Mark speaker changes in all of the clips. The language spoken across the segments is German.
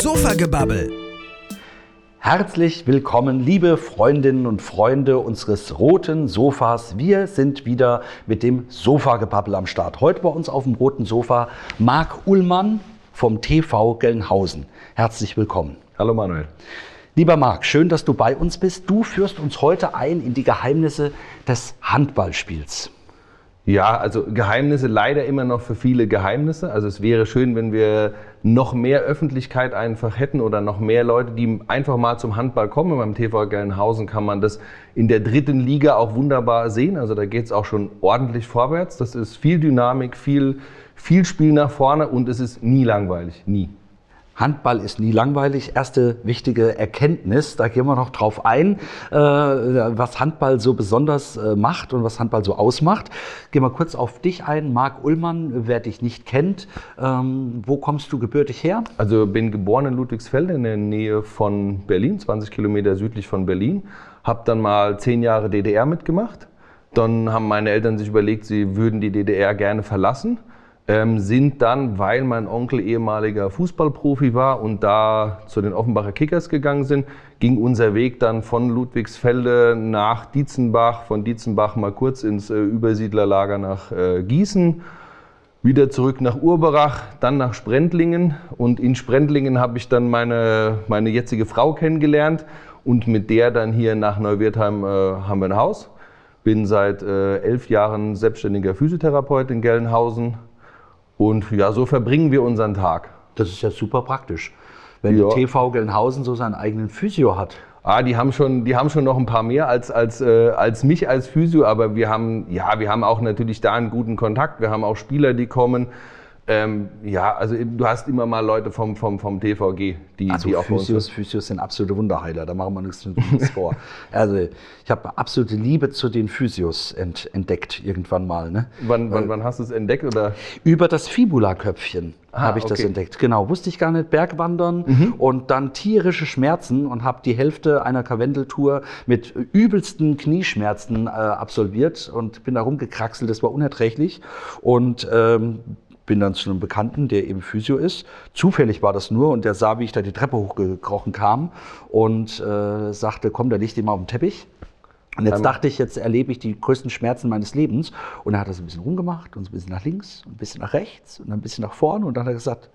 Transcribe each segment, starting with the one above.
Speaker 1: Sofagebabbel.
Speaker 2: Herzlich willkommen, liebe Freundinnen und Freunde unseres roten Sofas. Wir sind wieder mit dem Sofagebabbel am Start. Heute bei uns auf dem roten Sofa Marc Ullmann vom TV Gelnhausen. Herzlich willkommen.
Speaker 3: Hallo Manuel.
Speaker 2: Lieber Marc, schön, dass du bei uns bist. Du führst uns heute ein in die Geheimnisse des Handballspiels.
Speaker 3: Ja, also Geheimnisse leider immer noch für viele Geheimnisse. Also es wäre schön, wenn wir noch mehr Öffentlichkeit einfach hätten oder noch mehr Leute, die einfach mal zum Handball kommen. Beim TV Gelnhausen kann man das in der dritten Liga auch wunderbar sehen. Also da geht es auch schon ordentlich vorwärts. Das ist viel Dynamik, viel, viel Spiel nach vorne und es ist nie langweilig, nie.
Speaker 2: Handball ist nie langweilig. Erste wichtige Erkenntnis, da gehen wir noch drauf ein, äh, was Handball so besonders äh, macht und was Handball so ausmacht. Gehen wir kurz auf dich ein. Marc Ullmann, wer dich nicht kennt, ähm, wo kommst du gebürtig her?
Speaker 3: Also bin geboren in Ludwigsfelde in der Nähe von Berlin, 20 Kilometer südlich von Berlin. Hab dann mal zehn Jahre DDR mitgemacht. Dann haben meine Eltern sich überlegt, sie würden die DDR gerne verlassen ähm, sind dann, weil mein Onkel ehemaliger Fußballprofi war und da zu den Offenbacher Kickers gegangen sind, ging unser Weg dann von Ludwigsfelde nach Dietzenbach, von Dietzenbach mal kurz ins äh, Übersiedlerlager nach äh, Gießen, wieder zurück nach Urberach, dann nach Sprendlingen und in Sprendlingen habe ich dann meine, meine jetzige Frau kennengelernt und mit der dann hier nach Neuwirtheim äh, haben wir ein Haus. Bin seit äh, elf Jahren selbstständiger Physiotherapeut in Gelnhausen, und ja, so verbringen wir unseren Tag.
Speaker 2: Das ist ja super praktisch, wenn ja. die TV Gelnhausen so seinen eigenen Physio hat.
Speaker 3: Ah, die haben schon, die haben schon noch ein paar mehr als, als, äh, als mich als Physio, aber wir haben, ja, wir haben auch natürlich da einen guten Kontakt. Wir haben auch Spieler, die kommen. Ähm, ja, also du hast immer mal Leute vom, vom, vom TVG, die,
Speaker 2: also
Speaker 3: die
Speaker 2: auch Physios, Physios sind absolute Wunderheiler, da machen wir nichts vor. also ich habe absolute Liebe zu den Physios ent, entdeckt irgendwann mal. Ne?
Speaker 3: Wann, wann, wann hast du es entdeckt? Oder?
Speaker 2: Über das Fibula-Köpfchen ah, habe ich okay. das entdeckt. Genau, wusste ich gar nicht, Bergwandern mhm. und dann tierische Schmerzen und habe die Hälfte einer Karwendeltour mit übelsten Knieschmerzen äh, absolviert und bin da rumgekraxelt, das war unerträglich und ähm, bin dann zu einem Bekannten, der eben Physio ist. Zufällig war das nur und der sah, wie ich da die Treppe hochgekrochen kam und äh, sagte, komm, da liegt immer auf dem Teppich. Und jetzt dachte ich, jetzt erlebe ich die größten Schmerzen meines Lebens. Und er hat das ein bisschen rumgemacht und so ein bisschen nach links und ein bisschen nach rechts und ein bisschen nach vorne. Und dann hat er gesagt,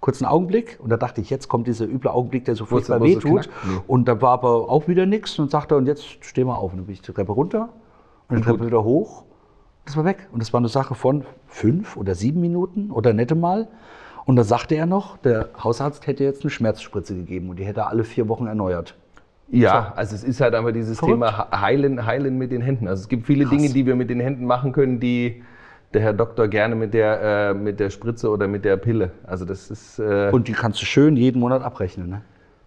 Speaker 2: kurzen Augenblick. Und da dachte ich, jetzt kommt dieser üble Augenblick, der so furchtbar wehtut. So und da war aber auch wieder nichts. Und sagte, und jetzt stehen wir auf. Und dann bin ich die Treppe runter und die Treppe wieder hoch. Das war weg. Und das war eine Sache von fünf oder sieben Minuten oder nette Mal. Und da sagte er noch, der Hausarzt hätte jetzt eine Schmerzspritze gegeben und die hätte er alle vier Wochen erneuert.
Speaker 3: Ja, so. also es ist halt einfach dieses Verrückt. Thema Heilen, Heilen mit den Händen. Also es gibt viele Krass. Dinge, die wir mit den Händen machen können, die der Herr Doktor gerne mit der, äh, mit der Spritze oder mit der Pille. Also das ist.
Speaker 2: Äh und die kannst du schön jeden Monat abrechnen, ne?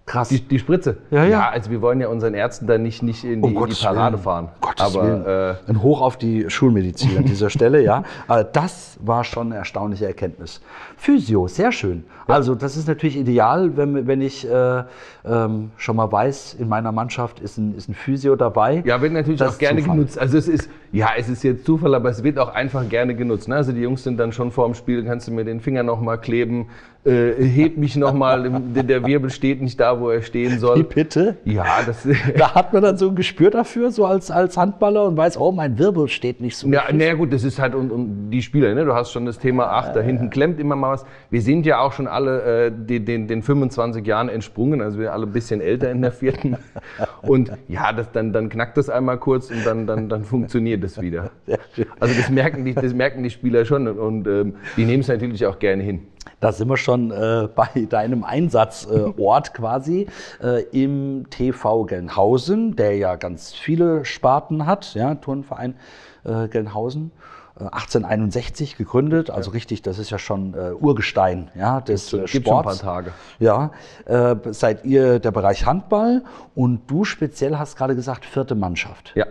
Speaker 3: Krass. Die, die, Spritze?
Speaker 2: Ja, ja, ja.
Speaker 3: also wir wollen ja unseren Ärzten dann nicht, nicht in, die, oh in die Parade Willen. fahren.
Speaker 2: Gottes Aber, Äh, Ein Hoch auf die Schulmedizin an dieser Stelle, ja. Aber das war schon eine erstaunliche Erkenntnis. Physio, sehr schön. Ja. Also das ist natürlich ideal, wenn, wenn ich äh, ähm, schon mal weiß, in meiner Mannschaft ist ein, ist ein Physio dabei.
Speaker 3: Ja, wird natürlich das auch gerne Zufall. genutzt. Also es ist, ja, es ist jetzt Zufall, aber es wird auch einfach gerne genutzt. Ne? Also die Jungs sind dann schon vor dem Spiel, kannst du mir den Finger nochmal kleben, äh, heb mich nochmal, der Wirbel steht nicht da, wo er stehen soll.
Speaker 2: Wie bitte?
Speaker 3: Ja, das
Speaker 2: Da hat man dann so ein Gespür dafür, so als, als Handballer und weiß, oh, mein Wirbel steht nicht so.
Speaker 3: Ja, naja, gut, das ist halt und, und die Spieler, ne? du hast schon das Thema, ach, da hinten klemmt immer mal was. Wir sind ja auch schon alle äh, den, den, den 25 Jahren entsprungen, also wir sind alle ein bisschen älter in der vierten. Und ja, das, dann, dann knackt das einmal kurz und dann, dann, dann funktioniert das wieder. Also das merken die, das merken die Spieler schon und ähm, die nehmen es natürlich auch gerne hin.
Speaker 2: Da sind wir schon äh, bei deinem Einsatzort äh, quasi äh, im TV Gelnhausen, der ja ganz viele Sparten hat, ja, Turnverein äh, Gelnhausen. 1861 äh, gegründet, also ja. richtig, das ist ja schon äh, Urgestein ja, des
Speaker 3: äh, Sports. Schon ein paar Tage.
Speaker 2: Ja, äh, seid ihr der Bereich Handball und du speziell hast gerade gesagt vierte Mannschaft.
Speaker 3: Ja,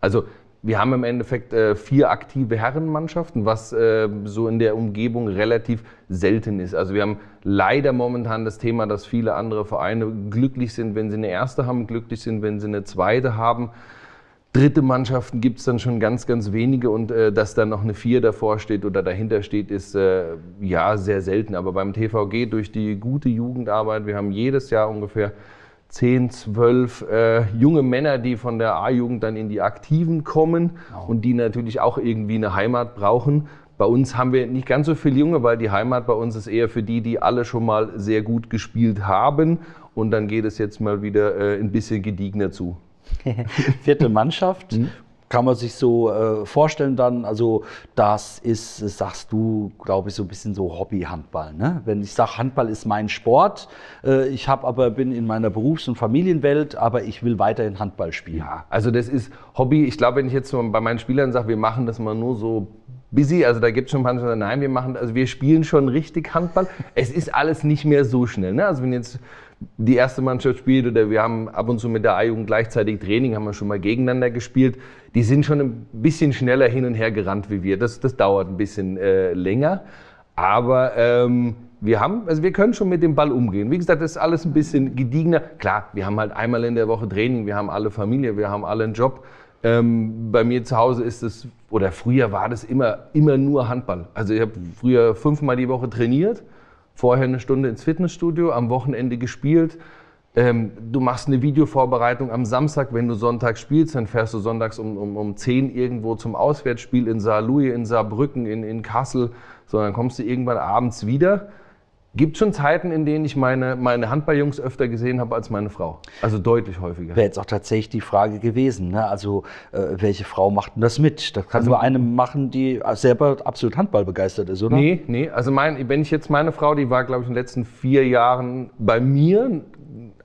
Speaker 3: also wir haben im Endeffekt äh, vier aktive Herrenmannschaften, was äh, so in der Umgebung relativ selten ist. Also wir haben leider momentan das Thema, dass viele andere Vereine glücklich sind, wenn sie eine erste haben, glücklich sind, wenn sie eine zweite haben. Dritte Mannschaften gibt es dann schon ganz, ganz wenige und äh, dass dann noch eine Vier davor steht oder dahinter steht, ist äh, ja sehr selten. Aber beim TVG durch die gute Jugendarbeit, wir haben jedes Jahr ungefähr 10, 12 äh, junge Männer, die von der A-Jugend dann in die Aktiven kommen oh. und die natürlich auch irgendwie eine Heimat brauchen. Bei uns haben wir nicht ganz so viele Junge, weil die Heimat bei uns ist eher für die, die alle schon mal sehr gut gespielt haben. Und dann geht es jetzt mal wieder äh, ein bisschen gediegener zu.
Speaker 2: Vierte Mannschaft. Mhm. Kann man sich so äh, vorstellen dann, also das ist, sagst du, glaube ich, so ein bisschen so Hobby-Handball. Ne? Wenn ich sage, Handball ist mein Sport, äh, ich habe aber, bin in meiner Berufs- und Familienwelt, aber ich will weiterhin Handball spielen.
Speaker 3: Ja, also das ist Hobby. Ich glaube, wenn ich jetzt bei meinen Spielern sage, wir machen das mal nur so busy, also da gibt es schon ein paar, nein, wir machen, also wir spielen schon richtig Handball. es ist alles nicht mehr so schnell. Ne? Also wenn jetzt die erste Mannschaft spielt oder wir haben ab und zu mit der A-Jugend gleichzeitig Training, haben wir schon mal gegeneinander gespielt. Die sind schon ein bisschen schneller hin und her gerannt wie wir. Das, das dauert ein bisschen äh, länger. Aber ähm, wir haben, also wir können schon mit dem Ball umgehen. Wie gesagt, das ist alles ein bisschen gediegener. Klar, wir haben halt einmal in der Woche Training, wir haben alle Familie, wir haben alle einen Job. Ähm, bei mir zu Hause ist es, oder früher war das immer, immer nur Handball. Also ich habe früher fünfmal die Woche trainiert vorher eine Stunde ins Fitnessstudio, am Wochenende gespielt. Ähm, du machst eine Videovorbereitung am Samstag, wenn du Sonntag spielst, dann fährst du sonntags um, um, um 10 irgendwo zum Auswärtsspiel in Saarlouis, in Saarbrücken, in, in Kassel. So, dann kommst du irgendwann abends wieder Gibt schon Zeiten, in denen ich meine, meine Handballjungs öfter gesehen habe als meine Frau. Also deutlich häufiger.
Speaker 2: Wäre jetzt auch tatsächlich die Frage gewesen. Ne? Also, äh, welche Frau macht denn das mit? Das kann also, nur eine machen, die selber absolut Handball begeistert ist, oder?
Speaker 3: Nee, nee. Also, mein, wenn ich jetzt meine Frau, die war, glaube ich, in den letzten vier Jahren bei mir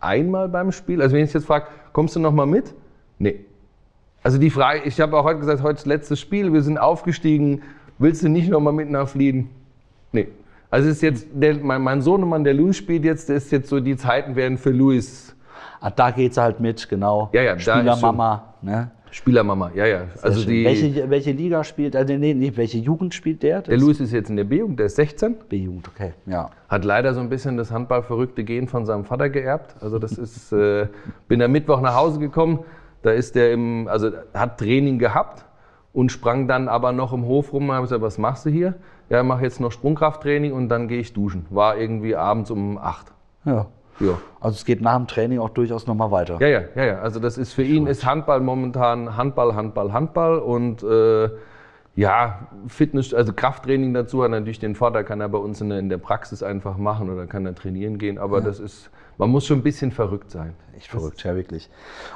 Speaker 3: einmal beim Spiel. Also, wenn ich jetzt frage, kommst du noch mal mit? Nee. Also, die Frage, ich habe auch heute gesagt, heute ist letztes Spiel, wir sind aufgestiegen. Willst du nicht noch mal mit nach Fliehen? Nee. Also ist jetzt der, mein, mein Sohnemann, der Louis spielt jetzt, der ist jetzt so, die Zeiten werden für Louis.
Speaker 2: Ah, da geht es halt mit, genau.
Speaker 3: Ja, ja,
Speaker 2: Spielermama. Ne?
Speaker 3: Spielermama, ja, ja.
Speaker 2: also die, welche, welche Liga spielt, also nee, nee, welche Jugend spielt der?
Speaker 3: Das der Louis ist jetzt in der B-Jugend, der ist 16.
Speaker 2: B-Jugend, okay, ja.
Speaker 3: Hat leider so ein bisschen das handballverrückte Gen von seinem Vater geerbt. Also das ist, äh, bin am Mittwoch nach Hause gekommen, da ist der im, also hat Training gehabt und sprang dann aber noch im Hof rum und habe gesagt, was machst du hier? Ja, mache jetzt noch Sprungkrafttraining und dann gehe ich duschen. War irgendwie abends um 8.
Speaker 2: Ja. Ja. Also es geht nach dem Training auch durchaus nochmal weiter.
Speaker 3: Ja, ja, ja, ja. Also das ist für ihn ist Handball momentan Handball, Handball, Handball und äh, ja, Fitness, also Krafttraining dazu hat natürlich den Vorteil, kann er bei uns in der, in der Praxis einfach machen oder kann er trainieren gehen. Aber ja. das ist, man muss schon ein bisschen verrückt sein.
Speaker 2: Echt verrückt, ja wirklich.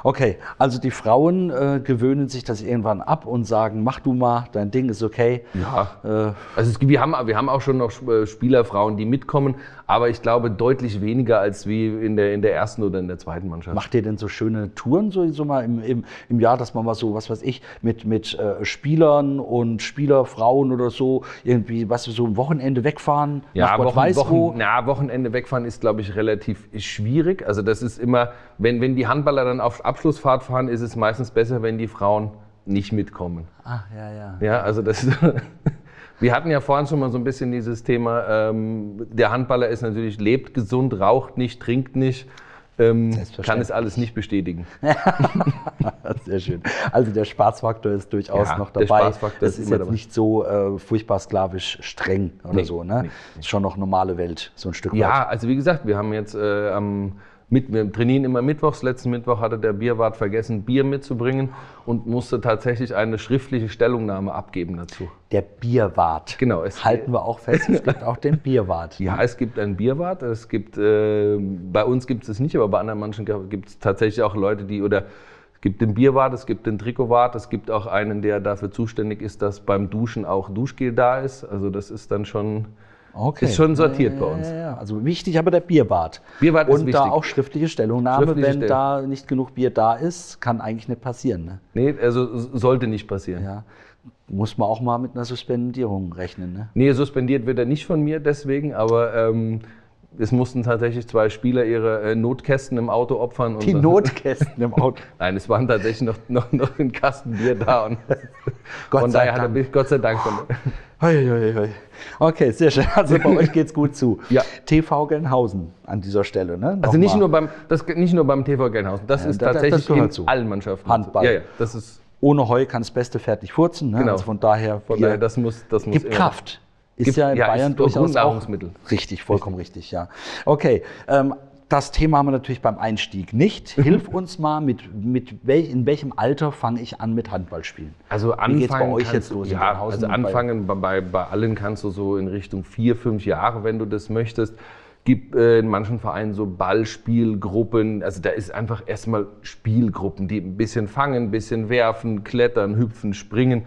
Speaker 2: Okay, also die Frauen äh, gewöhnen sich das irgendwann ab und sagen, mach du mal, dein Ding ist okay.
Speaker 3: Ja. Äh, also es, wir, haben, wir haben auch schon noch äh, Spielerfrauen, die mitkommen, aber ich glaube deutlich weniger als wie in der, in der ersten oder in der zweiten Mannschaft.
Speaker 2: Macht ihr denn so schöne Touren so, so mal im, im, im Jahr, dass man mal so, was weiß ich, mit, mit äh, Spielern und Spielerfrauen oder so irgendwie, was so ein Wochenende wegfahren?
Speaker 3: Ja, Wochen, Wochen, na, Wochenende wegfahren ist, glaube ich, relativ schwierig. Also das ist immer wenn, wenn die Handballer dann auf Abschlussfahrt fahren, ist es meistens besser, wenn die Frauen nicht mitkommen.
Speaker 2: Ah, ja, ja.
Speaker 3: Ja, also das Wir hatten ja vorhin schon mal so ein bisschen dieses Thema, ähm, der Handballer ist natürlich, lebt gesund, raucht nicht, trinkt nicht. Ähm, kann es alles nicht bestätigen.
Speaker 2: Sehr schön. Also der Spaßfaktor ist durchaus ja, noch dabei. Der Spaßfaktor das ist, ist jetzt dabei. nicht so äh, furchtbar sklavisch streng oder nee, so. Ne? Nee, nee. Ist schon noch normale Welt, so ein Stück
Speaker 3: ja, weit. Ja, also wie gesagt, wir haben jetzt äh, am mit, wir trainieren immer mittwochs. Letzten Mittwoch hatte der Bierwart vergessen, Bier mitzubringen und musste tatsächlich eine schriftliche Stellungnahme abgeben dazu.
Speaker 2: Der Bierwart.
Speaker 3: Genau.
Speaker 2: Es Halten wir auch fest, es gibt auch den Bierwart.
Speaker 3: Ja, es gibt einen Bierwart. Es gibt, äh, bei uns gibt es es nicht, aber bei anderen Menschen gibt es tatsächlich auch Leute, die, oder es gibt den Bierwart, es gibt den Trikotwart, es gibt auch einen, der dafür zuständig ist, dass beim Duschen auch Duschgel da ist. Also das ist dann schon Okay. Ist schon sortiert bei uns. Ja,
Speaker 2: ja. Also wichtig aber der Bierbad.
Speaker 3: Bierbad
Speaker 2: Und
Speaker 3: ist wichtig.
Speaker 2: da auch schriftliche Stellungnahme, schriftliche wenn Stell da nicht genug Bier da ist, kann eigentlich nicht passieren. Ne?
Speaker 3: Nee, also sollte nicht passieren.
Speaker 2: Ja. Muss man auch mal mit einer Suspendierung rechnen. Ne?
Speaker 3: Nee, suspendiert wird er nicht von mir deswegen, aber ähm, es mussten tatsächlich zwei Spieler ihre äh, Notkästen im Auto opfern.
Speaker 2: Die Notkästen im Auto?
Speaker 3: Nein, es waren tatsächlich noch, noch, noch ein Kasten Bier da. Und
Speaker 2: Gott von daher Dank. hat er Gott sei Dank. Okay, sehr schön. Also bei euch geht es gut zu.
Speaker 3: Ja.
Speaker 2: TV Gelnhausen an dieser Stelle. Ne?
Speaker 3: also nicht nur, beim, das, nicht nur beim TV Gelnhausen, das ja, ist tatsächlich das in allen Mannschaften.
Speaker 2: Handball.
Speaker 3: Ja, ja, das ist
Speaker 2: ohne Heu kann das beste Pferd nicht furzen. Ne?
Speaker 3: Genau.
Speaker 2: Also von daher,
Speaker 3: Von daher, das muss, das muss
Speaker 2: gibt
Speaker 3: immer-
Speaker 2: Kraft. Ist
Speaker 3: Gibt-
Speaker 2: ja in
Speaker 3: ja,
Speaker 2: Bayern durchaus auch
Speaker 3: Grundnahrungsmittel.
Speaker 2: Richtig, vollkommen richtig, ja. Okay, ähm, das Thema haben wir natürlich beim Einstieg nicht. Hilf uns mal, mit, mit wel, in welchem Alter fange ich an mit Handballspielen?
Speaker 3: Also
Speaker 2: Wie
Speaker 3: anfangen
Speaker 2: geht's bei euch jetzt los
Speaker 3: Ja, also anfangen bei, bei, bei allen kannst du so in Richtung vier, fünf Jahre, wenn du das möchtest. Gibt äh, in manchen Vereinen so Ballspielgruppen. Also da ist einfach erstmal Spielgruppen, die ein bisschen fangen, ein bisschen werfen, klettern, hüpfen, springen.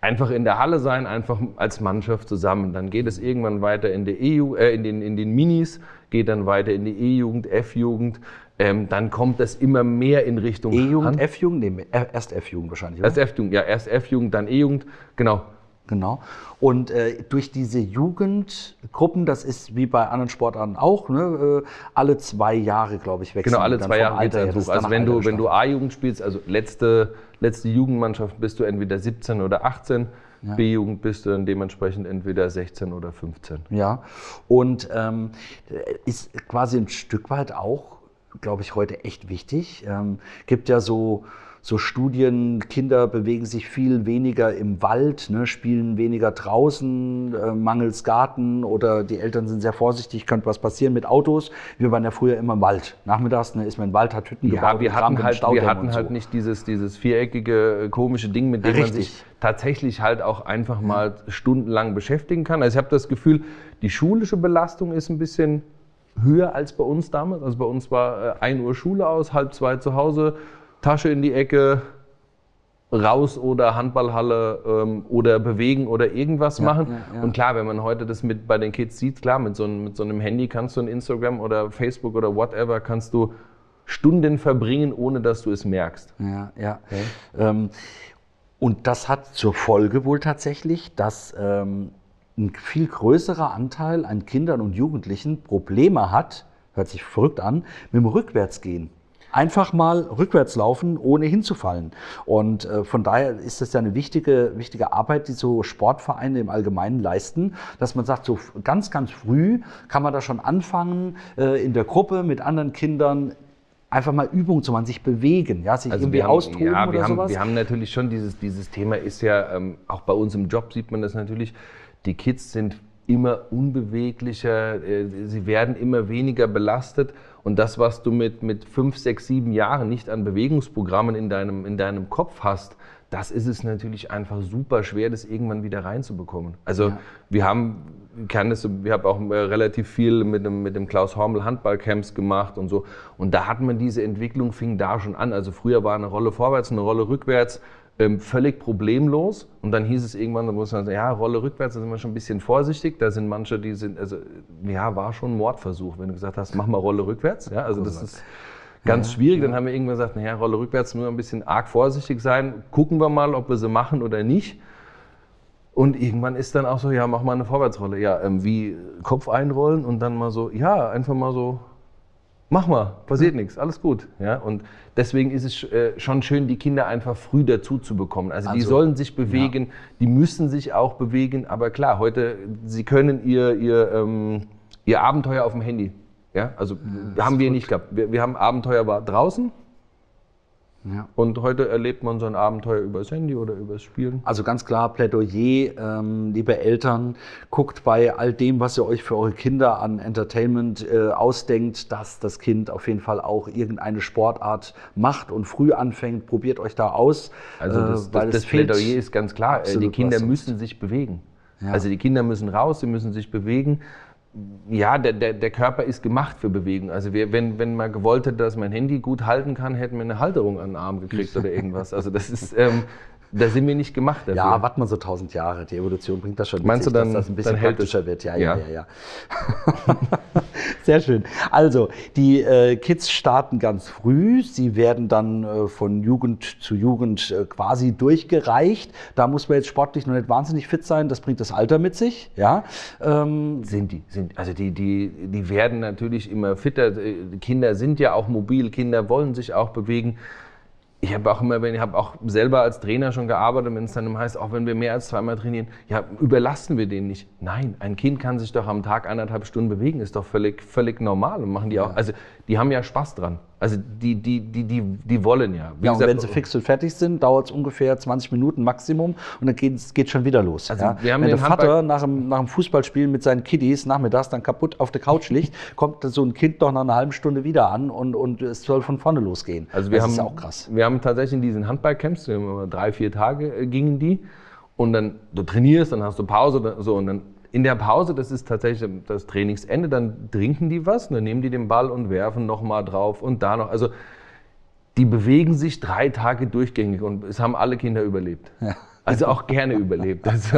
Speaker 3: Einfach in der Halle sein, einfach als Mannschaft zusammen. Dann geht es irgendwann weiter in, EU, äh, in, den, in den Minis, geht dann weiter in die E-Jugend, F-Jugend. Ähm, dann kommt das immer mehr in Richtung
Speaker 2: E-Jugend, F-Jugend? Nee, äh, erst F-Jugend wahrscheinlich. Oder?
Speaker 3: Erst F-Jugend, ja, erst F-Jugend, dann E-Jugend, genau.
Speaker 2: Genau. Und äh, durch diese Jugendgruppen, das ist wie bei anderen Sportarten auch, ne, äh, alle zwei Jahre, glaube ich, wechseln
Speaker 3: Genau, alle zwei Jahre geht's
Speaker 2: Alter
Speaker 3: Also wenn du, wenn du. A-Jugend spielst, also letzte, letzte Jugendmannschaft bist du entweder 17 oder 18, B-Jugend bist du dann dementsprechend entweder 16 oder 15.
Speaker 2: Ja, und ähm, ist quasi ein Stück weit auch, glaube ich, heute echt wichtig. Ähm, gibt ja so, so Studien, Kinder bewegen sich viel weniger im Wald, ne, spielen weniger draußen, äh, mangels Garten oder die Eltern sind sehr vorsichtig, könnte was passieren mit Autos. Wir waren ja früher immer im Wald. Nachmittags ne, ist man im Wald, hat Hütten gebaut.
Speaker 3: Ja, wir
Speaker 2: und Kram
Speaker 3: hatten halt, wir hatten halt
Speaker 2: so.
Speaker 3: nicht dieses, dieses viereckige, äh, komische Ding, mit dem man
Speaker 2: Richtig.
Speaker 3: sich tatsächlich halt auch einfach mal stundenlang beschäftigen kann. Also ich habe das Gefühl, die schulische Belastung ist ein bisschen höher als bei uns damals. Also bei uns war äh, 1 Uhr Schule aus, halb zwei zu Hause, Tasche in die Ecke, raus oder Handballhalle ähm, oder bewegen oder irgendwas machen.
Speaker 2: ja, ja.
Speaker 3: Und klar, wenn man heute das mit bei den Kids sieht, klar, mit so, einem, mit so einem Handy kannst du in Instagram oder Facebook oder whatever, kannst du Stunden verbringen, ohne dass du es merkst.
Speaker 2: Ja, ja. Ähm, und das hat zur Folge wohl tatsächlich, dass ähm, ein viel größerer Anteil an Kindern und Jugendlichen Probleme hat, hört sich verrückt an, mit dem Rückwärtsgehen. Einfach mal rückwärts laufen, ohne hinzufallen. Und äh, von daher ist das ja eine wichtige, wichtige Arbeit, die so Sportvereine im Allgemeinen leisten, dass man sagt, so ganz, ganz früh kann man da schon anfangen, äh, in der Gruppe mit anderen Kindern einfach mal Übungen zu machen, sich bewegen, ja, sich irgendwie
Speaker 3: Also wir haben,
Speaker 2: austoben
Speaker 3: ja,
Speaker 2: oder
Speaker 3: wir haben,
Speaker 2: sowas.
Speaker 3: wir haben natürlich schon dieses, dieses Thema ist ja, ähm, auch bei uns im Job sieht man das natürlich, die Kids sind immer unbeweglicher, äh, sie werden immer weniger belastet und das, was du mit, mit fünf, sechs, sieben Jahren nicht an Bewegungsprogrammen in deinem, in deinem Kopf hast, das ist es natürlich einfach super schwer, das irgendwann wieder reinzubekommen. Also wir haben, ich kann das, wir haben auch äh, relativ viel mit dem, mit dem Klaus Hormel Handballcamps gemacht und so. Und da hat man diese Entwicklung, fing da schon an. Also früher war eine Rolle vorwärts, eine Rolle rückwärts völlig problemlos. Und dann hieß es irgendwann, da muss man sagen, ja, Rolle rückwärts, da sind wir schon ein bisschen vorsichtig. Da sind manche, die sind, also ja, war schon ein Mordversuch, wenn du gesagt hast, mach mal Rolle rückwärts. Ja, also das ist ganz schwierig. Dann haben wir irgendwann gesagt, naja, Rolle rückwärts, nur ein bisschen arg vorsichtig sein. Gucken wir mal, ob wir sie machen oder nicht. Und irgendwann ist dann auch so, ja, mach mal eine Vorwärtsrolle. Ja, ähm, wie Kopf einrollen und dann mal so, ja, einfach mal so, mach mal, passiert nichts, alles gut. Ja, und deswegen ist es äh, schon schön, die Kinder einfach früh dazu zu bekommen. Also, die
Speaker 2: Also,
Speaker 3: sollen sich bewegen, die müssen sich auch bewegen. Aber klar, heute, sie können ihr, ihr, ähm, ihr Abenteuer auf dem Handy. Ja, also haben wir nicht gehabt. Wir, wir haben Abenteuer war draußen.
Speaker 2: Ja.
Speaker 3: Und heute erlebt man so ein Abenteuer übers Handy oder übers Spielen.
Speaker 2: Also ganz klar, Plädoyer, ähm, liebe Eltern, guckt bei all dem, was ihr euch für eure Kinder an Entertainment äh, ausdenkt, dass das Kind auf jeden Fall auch irgendeine Sportart macht und früh anfängt. Probiert euch da aus.
Speaker 3: Also das,
Speaker 2: äh,
Speaker 3: das, das Plädoyer ist ganz klar. Äh, die Kinder müssen sich bewegen.
Speaker 2: Ja.
Speaker 3: Also die Kinder müssen raus, sie müssen sich bewegen. Ja, der, der, der Körper ist gemacht für Bewegung. Also wir, wenn, wenn man gewollt hätte, dass mein Handy gut halten kann, hätten wir eine Halterung an den Arm gekriegt oder irgendwas. Also das ist, ähm, da sind wir nicht gemacht dafür.
Speaker 2: Ja, warten wir so tausend Jahre. Die Evolution bringt das schon
Speaker 3: Meinst
Speaker 2: sich,
Speaker 3: du, dann-
Speaker 2: dass das ein bisschen praktischer wird. Ja, ja,
Speaker 3: Ja.
Speaker 2: ja, ja. Sehr schön. Also, die äh, Kids starten ganz früh. Sie werden dann äh, von Jugend zu Jugend äh, quasi durchgereicht. Da muss man jetzt sportlich noch nicht wahnsinnig fit sein. Das bringt das Alter mit sich. Ja. Ähm,
Speaker 3: Sind die, sind, also die, die, die werden natürlich immer fitter. Die Kinder sind ja auch mobil, Kinder wollen sich auch bewegen. Ich habe auch immer, wenn ich habe auch selber als Trainer schon gearbeitet, wenn es dann heißt, auch wenn wir mehr als zweimal trainieren, ja, überlasten wir den nicht. Nein, ein Kind kann sich doch am Tag eineinhalb Stunden bewegen, ist doch völlig, völlig normal und machen die auch. Also die haben ja Spaß dran. Also die, die, die, die, die wollen ja.
Speaker 2: Wie ja, gesagt, und wenn sie fix und fertig sind, dauert es ungefähr 20 Minuten Maximum und dann geht es schon wieder los. Also ja? wenn der Vater nach dem, nach dem Fußballspiel mit seinen Kiddies nachmittags dann kaputt auf der Couch liegt, kommt so ein Kind doch nach einer halben Stunde wieder an und, und es soll von vorne losgehen.
Speaker 3: Also wir das haben, ist auch krass. Wir haben tatsächlich in diesen Handballcamps, drei, vier Tage äh, gingen die und dann du trainierst, dann hast du Pause so und dann in der Pause, das ist tatsächlich das Trainingsende, dann trinken die was, dann nehmen die den Ball und werfen nochmal drauf und da noch. Also die bewegen sich drei Tage durchgängig und es haben alle Kinder überlebt. Ja. Also auch gerne überlebt.
Speaker 2: Das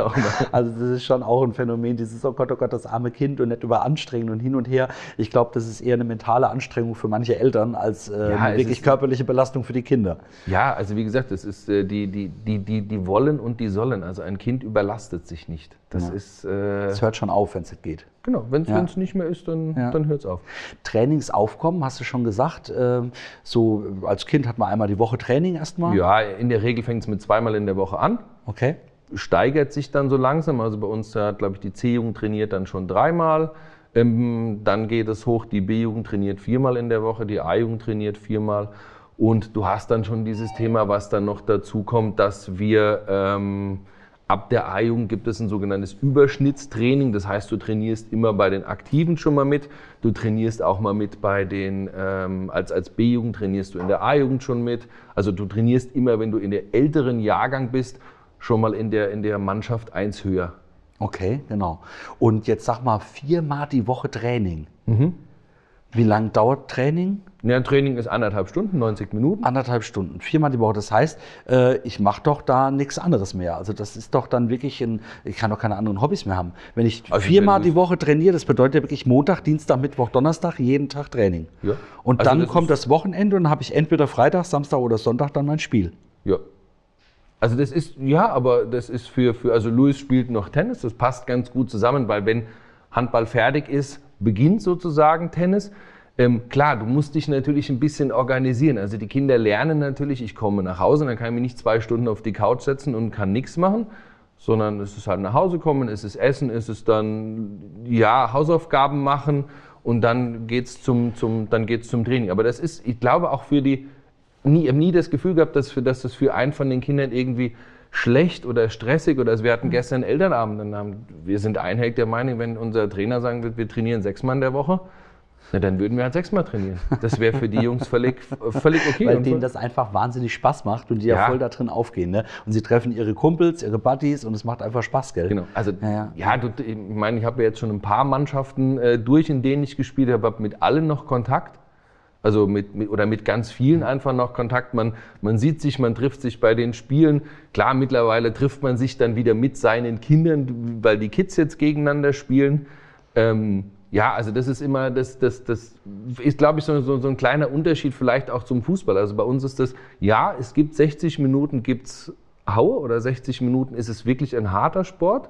Speaker 2: also das ist schon auch ein Phänomen, dieses, oh Gott, oh Gott, das arme Kind und nicht überanstrengen und hin und her. Ich glaube, das ist eher eine mentale Anstrengung für manche Eltern als äh, ja, eine wirklich körperliche Belastung für die Kinder.
Speaker 3: Ja, also wie gesagt, es ist äh, die, die, die, die, die wollen und die sollen. Also ein Kind überlastet sich nicht.
Speaker 2: Das ja. ist. Äh, es hört schon auf, wenn es geht.
Speaker 3: Genau, wenn es ja. nicht mehr ist, dann, ja. dann hört es auf.
Speaker 2: Trainingsaufkommen, hast du schon gesagt. Ähm, so als Kind hat man einmal die Woche Training erstmal?
Speaker 3: Ja, in der Regel fängt es mit zweimal in der Woche an.
Speaker 2: Okay.
Speaker 3: Steigert sich dann so langsam. Also bei uns hat, glaube ich, die C-Jugend trainiert dann schon dreimal. Ähm, dann geht es hoch, die B-Jugend trainiert viermal in der Woche, die A-Jugend trainiert viermal. Und du hast dann schon dieses Thema, was dann noch dazu kommt, dass wir ähm, ab der A-Jugend gibt es ein sogenanntes Überschnittstraining. Das heißt, du trainierst immer bei den Aktiven schon mal mit. Du trainierst auch mal mit bei den, ähm, als, als B-Jugend trainierst du in der A-Jugend schon mit. Also du trainierst immer, wenn du in der älteren Jahrgang bist, schon mal in der, in der Mannschaft eins höher.
Speaker 2: Okay, genau. Und jetzt sag mal, viermal die Woche Training. Mhm. Wie lange dauert Training?
Speaker 3: Ja, Training ist anderthalb Stunden, 90 Minuten.
Speaker 2: Anderthalb Stunden, viermal die Woche. Das heißt, äh, ich mache doch da nichts anderes mehr. Also das ist doch dann wirklich ein, ich kann doch keine anderen Hobbys mehr haben. Wenn ich also viermal die Woche trainiere, das bedeutet ja wirklich Montag, Dienstag, Mittwoch, Donnerstag, jeden Tag Training. Ja. Und also dann das kommt das Wochenende und dann habe ich entweder Freitag, Samstag oder Sonntag dann mein Spiel.
Speaker 3: Ja. Also das ist, ja, aber das ist für, für also Luis spielt noch Tennis, das passt ganz gut zusammen, weil wenn Handball fertig ist, beginnt sozusagen Tennis. Ähm, klar, du musst dich natürlich ein bisschen organisieren. Also die Kinder lernen natürlich, ich komme nach Hause, dann kann ich mich nicht zwei Stunden auf die Couch setzen und kann nichts machen, sondern es ist halt nach Hause kommen, es ist Essen, es ist dann, ja, Hausaufgaben machen und dann geht es zum, zum, zum Training. Aber das ist, ich glaube, auch für die, nie, ich habe nie das Gefühl gehabt, dass, für, dass das für einen von den Kindern irgendwie schlecht oder stressig oder wir hatten gestern Elternabend. Dann wir sind einhellig der Meinung, wenn unser Trainer sagen wird, wir trainieren sechsmal in der Woche, na, dann würden wir halt sechsmal trainieren. Das wäre für die Jungs völlig, völlig okay.
Speaker 2: Weil denen das einfach wahnsinnig Spaß macht und die ja, ja voll da drin aufgehen. Ne? Und sie treffen ihre Kumpels, ihre Buddies und es macht einfach Spaß, gell?
Speaker 3: Genau. Also, ja, ja. du, ich meine, ich habe ja jetzt schon ein paar Mannschaften äh, durch, in denen ich gespielt habe, habe mit allen noch Kontakt. Also mit, mit, oder mit ganz vielen einfach noch Kontakt. Man, man sieht sich, man trifft sich bei den Spielen. Klar, mittlerweile trifft man sich dann wieder mit seinen Kindern, weil die Kids jetzt gegeneinander spielen. Ähm, ja, also das ist immer, das, das, das ist, glaube ich, so, so, so, ein kleiner Unterschied vielleicht auch zum Fußball. Also bei uns ist das, ja, es gibt 60 Minuten, gibt es Haue oder 60 Minuten ist es wirklich ein harter Sport.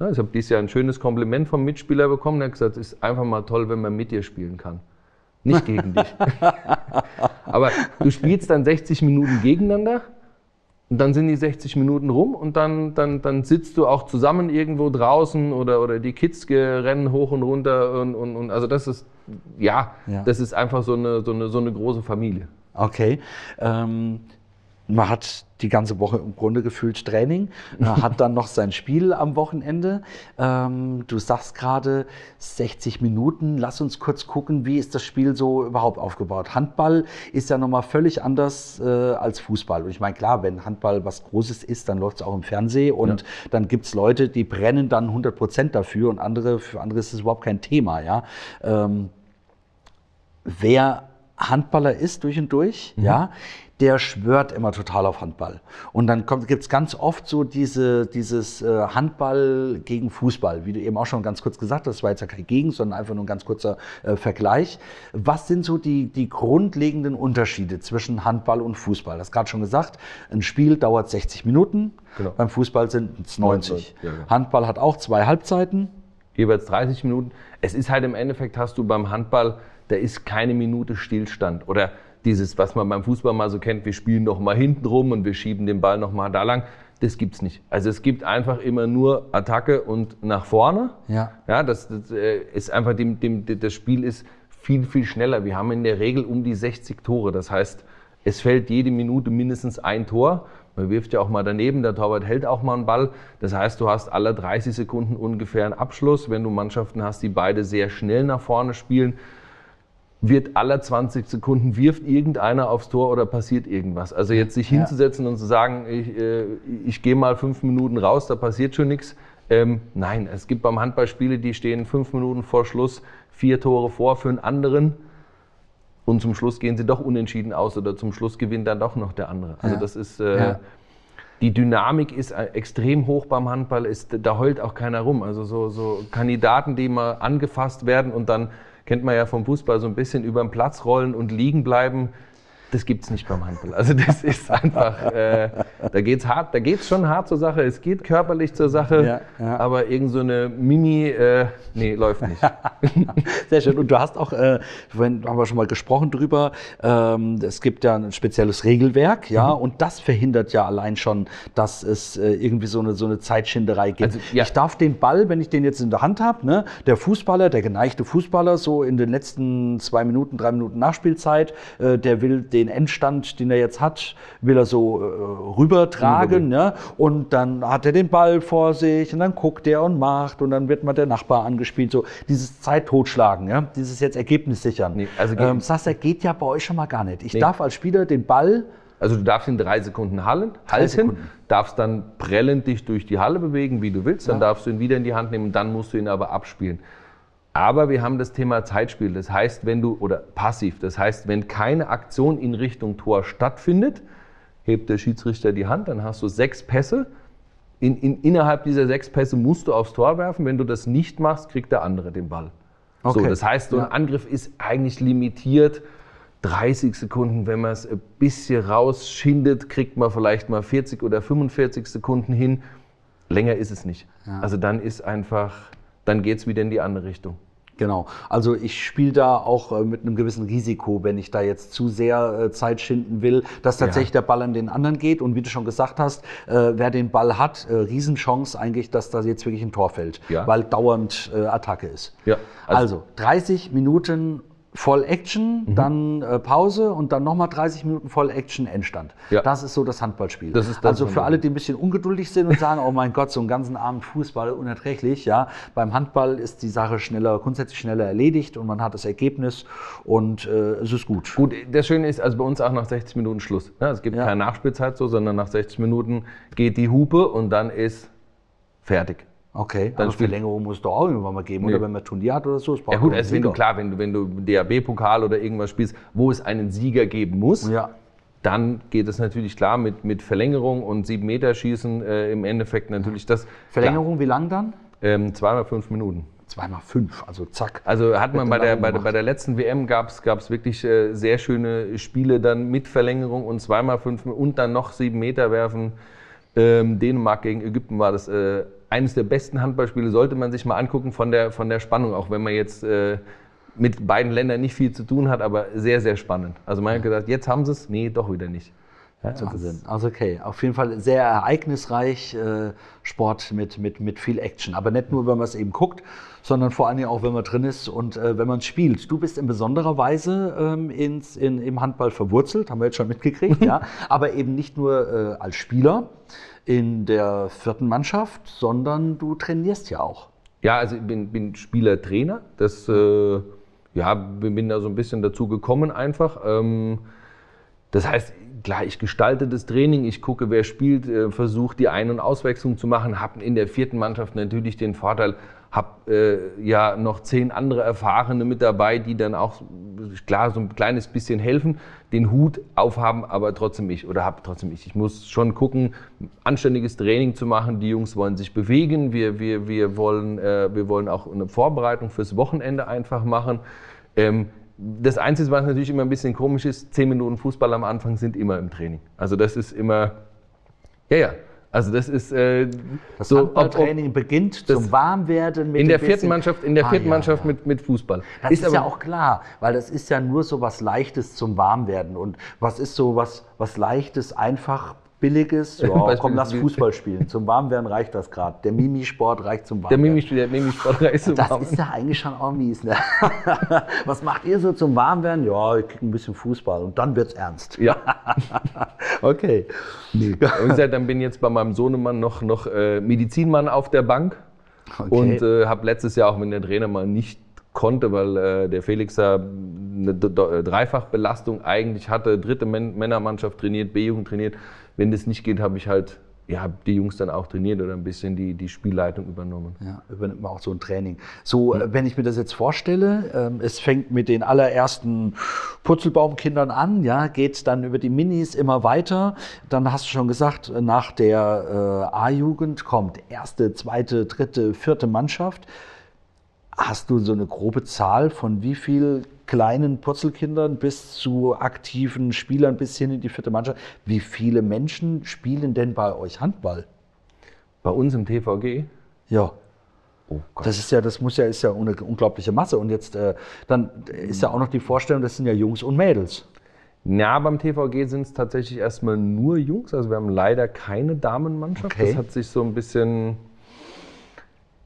Speaker 3: Ja, ich habe dieses Jahr ein schönes Kompliment vom Mitspieler bekommen. Er hat gesagt, es ist einfach mal toll, wenn man mit dir spielen kann. Nicht gegen dich. Aber du spielst dann 60 Minuten gegeneinander und dann sind die 60 Minuten rum und dann, dann, dann sitzt du auch zusammen irgendwo draußen oder, oder die Kids rennen hoch und runter. Und, und, und also das ist, ja, ja, das ist einfach so eine, so eine, so eine große Familie.
Speaker 2: Okay. Ähm, man hat die ganze Woche im Grunde gefühlt Training, hat dann noch sein Spiel am Wochenende. Ähm, du sagst gerade 60 Minuten. Lass uns kurz gucken, wie ist das Spiel so überhaupt aufgebaut. Handball ist ja nochmal völlig anders äh, als Fußball. Und ich meine, klar, wenn Handball was Großes ist, dann läuft es auch im Fernsehen und ja. dann gibt es Leute, die brennen dann 100 Prozent dafür und andere, für andere ist es überhaupt kein Thema. Ja? Ähm, wer Handballer ist durch und durch, mhm. ja, der schwört immer total auf Handball. Und dann gibt es ganz oft so diese, dieses äh, Handball gegen Fußball, wie du eben auch schon ganz kurz gesagt hast, das war jetzt ja kein Gegen, sondern einfach nur ein ganz kurzer äh, Vergleich. Was sind so die, die grundlegenden Unterschiede zwischen Handball und Fußball? Das gerade schon gesagt, ein Spiel dauert 60 Minuten, genau. beim Fußball sind es 90. Ja, genau. Handball hat auch zwei Halbzeiten.
Speaker 3: Jeweils 30 Minuten. Es ist halt im Endeffekt, hast du beim Handball, da ist keine Minute Stillstand. Oder dieses, was man beim Fußball mal so kennt, wir spielen noch mal hinten rum und wir schieben den Ball noch mal da lang. Das gibt's nicht. Also es gibt einfach immer nur Attacke und nach vorne.
Speaker 2: Ja.
Speaker 3: Ja, das, das äh, ist einfach dem, dem, das Spiel ist viel, viel schneller. Wir haben in der Regel um die 60 Tore. Das heißt, es fällt jede Minute mindestens ein Tor. Man wirft ja auch mal daneben, der Torwart hält auch mal einen Ball. Das heißt, du hast alle 30 Sekunden ungefähr einen Abschluss. Wenn du Mannschaften hast, die beide sehr schnell nach vorne spielen, wird alle 20 Sekunden wirft irgendeiner aufs Tor oder passiert irgendwas. Also jetzt sich hinzusetzen und zu sagen, ich, äh, ich gehe mal fünf Minuten raus, da passiert schon nichts. Ähm, nein, es gibt beim Handball Spiele, die stehen fünf Minuten vor Schluss, vier Tore vor für einen anderen und zum Schluss gehen sie doch unentschieden aus oder zum Schluss gewinnt dann doch noch der andere. Also ja. das ist äh, ja. die Dynamik ist äh, extrem hoch beim Handball, ist, da heult auch keiner rum. Also so, so Kandidaten, die mal angefasst werden und dann kennt man ja vom Fußball so ein bisschen über den Platz rollen und liegen bleiben das gibt es nicht beim Handball. Also das ist einfach, äh, da geht es hart, da geht's schon hart zur Sache, es geht körperlich zur Sache, ja, ja. aber irgend so eine Mimi, äh, nee, läuft nicht.
Speaker 2: Sehr schön. Und du hast auch, äh, haben wir schon mal gesprochen drüber, ähm, es gibt ja ein spezielles Regelwerk, ja, mhm. und das verhindert ja allein schon, dass es äh, irgendwie so eine, so eine Zeitschinderei gibt. Also, ja. Ich darf den Ball, wenn ich den jetzt in der Hand habe, ne, der Fußballer, der geneigte Fußballer, so in den letzten zwei Minuten, drei Minuten Nachspielzeit, äh, der will den den Endstand, den er jetzt hat, will er so äh, rübertragen. Mhm. Ja? Und dann hat er den Ball vor sich und dann guckt er und macht und dann wird mal der Nachbar angespielt. So dieses Zeit totschlagen, ja? dieses jetzt Ergebnis sichern. Nee, also ähm, Sasser geht ja bei euch schon mal gar nicht. Ich nee. darf als Spieler den Ball
Speaker 3: also du darfst in drei Sekunden hallen, halten, darfst dann prellend dich durch die Halle bewegen, wie du willst, dann ja. darfst du ihn wieder in die Hand nehmen, dann musst du ihn aber abspielen. Aber wir haben das Thema Zeitspiel. Das heißt, wenn du, oder passiv, das heißt, wenn keine Aktion in Richtung Tor stattfindet, hebt der Schiedsrichter die Hand, dann hast du sechs Pässe. In, in, innerhalb dieser sechs Pässe musst du aufs Tor werfen. Wenn du das nicht machst, kriegt der andere den Ball. Okay. So, das heißt, so ein ja. Angriff ist eigentlich limitiert. 30 Sekunden, wenn man es ein bisschen rausschindet, kriegt man vielleicht mal 40 oder 45 Sekunden hin. Länger ist es nicht. Ja. Also dann ist einfach dann geht es wieder in die andere Richtung.
Speaker 2: Genau. Also ich spiele da auch äh, mit einem gewissen Risiko, wenn ich da jetzt zu sehr äh, Zeit schinden will, dass tatsächlich ja. der Ball an den anderen geht. Und wie du schon gesagt hast, äh, wer den Ball hat, äh, Riesenchance eigentlich, dass da jetzt wirklich ein Tor fällt, ja. weil dauernd äh, Attacke ist. Ja. Also, also 30 Minuten Voll Action, mhm. dann äh, Pause und dann nochmal 30 Minuten Voll Action, Endstand. Ja. Das ist so das Handballspiel. Das das also für alle, die ein bisschen ungeduldig sind und sagen, oh mein Gott, so einen ganzen Abend Fußball, unerträglich. Ja, beim Handball ist die Sache schneller, grundsätzlich schneller erledigt und man hat das Ergebnis und äh, es ist gut.
Speaker 3: Gut, das Schöne ist, also bei uns auch nach 60 Minuten Schluss. Ja, es gibt ja. keine Nachspielzeit so, sondern nach 60 Minuten geht die Hupe und dann ist fertig.
Speaker 2: Okay, dann aber Verlängerung muss es doch auch irgendwann mal geben, nee. oder wenn man Turnier hat oder so.
Speaker 3: Ja gut, also wenn du klar, wenn du, wenn du DAB-Pokal oder irgendwas spielst, wo es einen Sieger geben muss, ja. dann geht es natürlich klar mit, mit Verlängerung und sieben Meter Schießen äh, im Endeffekt natürlich das.
Speaker 2: Verlängerung, klar. wie lang dann?
Speaker 3: Ähm, zweimal fünf Minuten.
Speaker 2: Zweimal fünf, also zack.
Speaker 3: Also hat man bei der, bei der, bei der letzten WM gab es wirklich äh, sehr schöne Spiele dann mit Verlängerung und zweimal fünf und dann noch sieben Meter werfen. Ähm, Dänemark gegen Ägypten war das äh, eines der besten Handballspiele, sollte man sich mal angucken von der, von der Spannung, auch wenn man jetzt äh, mit beiden Ländern nicht viel zu tun hat, aber sehr, sehr spannend. Also man hat gesagt, jetzt haben sie es, nee, doch wieder nicht.
Speaker 2: Ja, also okay, auf jeden Fall sehr ereignisreich äh, Sport mit, mit, mit viel Action. Aber nicht nur, wenn man es eben guckt, sondern vor allem auch, wenn man drin ist und äh, wenn man spielt. Du bist in besonderer Weise ähm, ins, in, im Handball verwurzelt, haben wir jetzt schon mitgekriegt, ja. Aber eben nicht nur äh, als Spieler, in der vierten Mannschaft, sondern du trainierst ja auch.
Speaker 3: Ja, also ich bin, bin Spieler-Trainer. Das, äh, ja, bin da so ein bisschen dazu gekommen einfach. Ähm, das heißt, klar, ich gestalte das Training, ich gucke, wer spielt, äh, versuche die Ein- und Auswechslung zu machen, habe in der vierten Mannschaft natürlich den Vorteil, habe äh, ja noch zehn andere Erfahrene mit dabei, die dann auch, klar, so ein kleines bisschen helfen, den Hut aufhaben, aber trotzdem ich oder habe trotzdem ich. Ich muss schon gucken, anständiges Training zu machen. Die Jungs wollen sich bewegen, wir, wir, wir, wollen, äh, wir wollen auch eine Vorbereitung fürs Wochenende einfach machen. Ähm, das Einzige, was natürlich immer ein bisschen komisch ist, zehn Minuten Fußball am Anfang sind immer im Training. Also das ist immer, ja, ja, also das ist äh,
Speaker 2: das so, Handballtraining ob, ob beginnt zum Warmwerden
Speaker 3: mit in der vierten Mannschaft in der ah, vierten ja, Mannschaft ja. Mit, mit Fußball.
Speaker 2: Das ist, ist ja auch klar, weil das ist ja nur so was Leichtes zum Warmwerden und was ist so was was Leichtes einfach billiges, ja, komm, lass Fußball spielen. Zum Warmwerden reicht das gerade. Der Mimisport reicht zum Warmwerden.
Speaker 3: Der, Mimi, der Mimisport reicht zum
Speaker 2: das Warmwerden. Das ist ja eigentlich schon auch mies. Ne? Was macht ihr so zum Warmwerden? Ja, ich kriege ein bisschen Fußball und dann wird's ernst.
Speaker 3: Ja. okay. Nee. Und gesagt, dann bin ich jetzt bei meinem Sohnemann noch, noch äh, Medizinmann auf der Bank. Okay. Und äh, habe letztes Jahr auch, wenn der Trainer mal nicht konnte, weil äh, der Felix da eine Dreifachbelastung eigentlich hatte, dritte Männermannschaft trainiert, B-Jugend trainiert. Wenn das nicht geht, habe ich halt ja, die Jungs dann auch trainiert oder ein bisschen die, die Spielleitung übernommen.
Speaker 2: Ja, übernimmt man auch so ein Training. So, mhm. wenn ich mir das jetzt vorstelle, ähm, es fängt mit den allerersten Purzelbaumkindern an, ja, geht dann über die Minis immer weiter. Dann hast du schon gesagt, nach der äh, A-Jugend kommt erste, zweite, dritte, vierte Mannschaft. Hast du so eine grobe Zahl von wie viel kleinen Purzelkindern bis zu aktiven Spielern bis hin in die vierte Mannschaft? Wie viele Menschen spielen denn bei euch Handball?
Speaker 3: Bei uns im TVG?
Speaker 2: Ja. Oh das ist ja, das muss ja, ist ja eine unglaubliche Masse. Und jetzt, äh, dann ist ja auch noch die Vorstellung, das sind ja Jungs und Mädels.
Speaker 3: Ja, beim TVG sind es tatsächlich erstmal nur Jungs. Also wir haben leider keine Damenmannschaft. Okay. Das hat sich so ein bisschen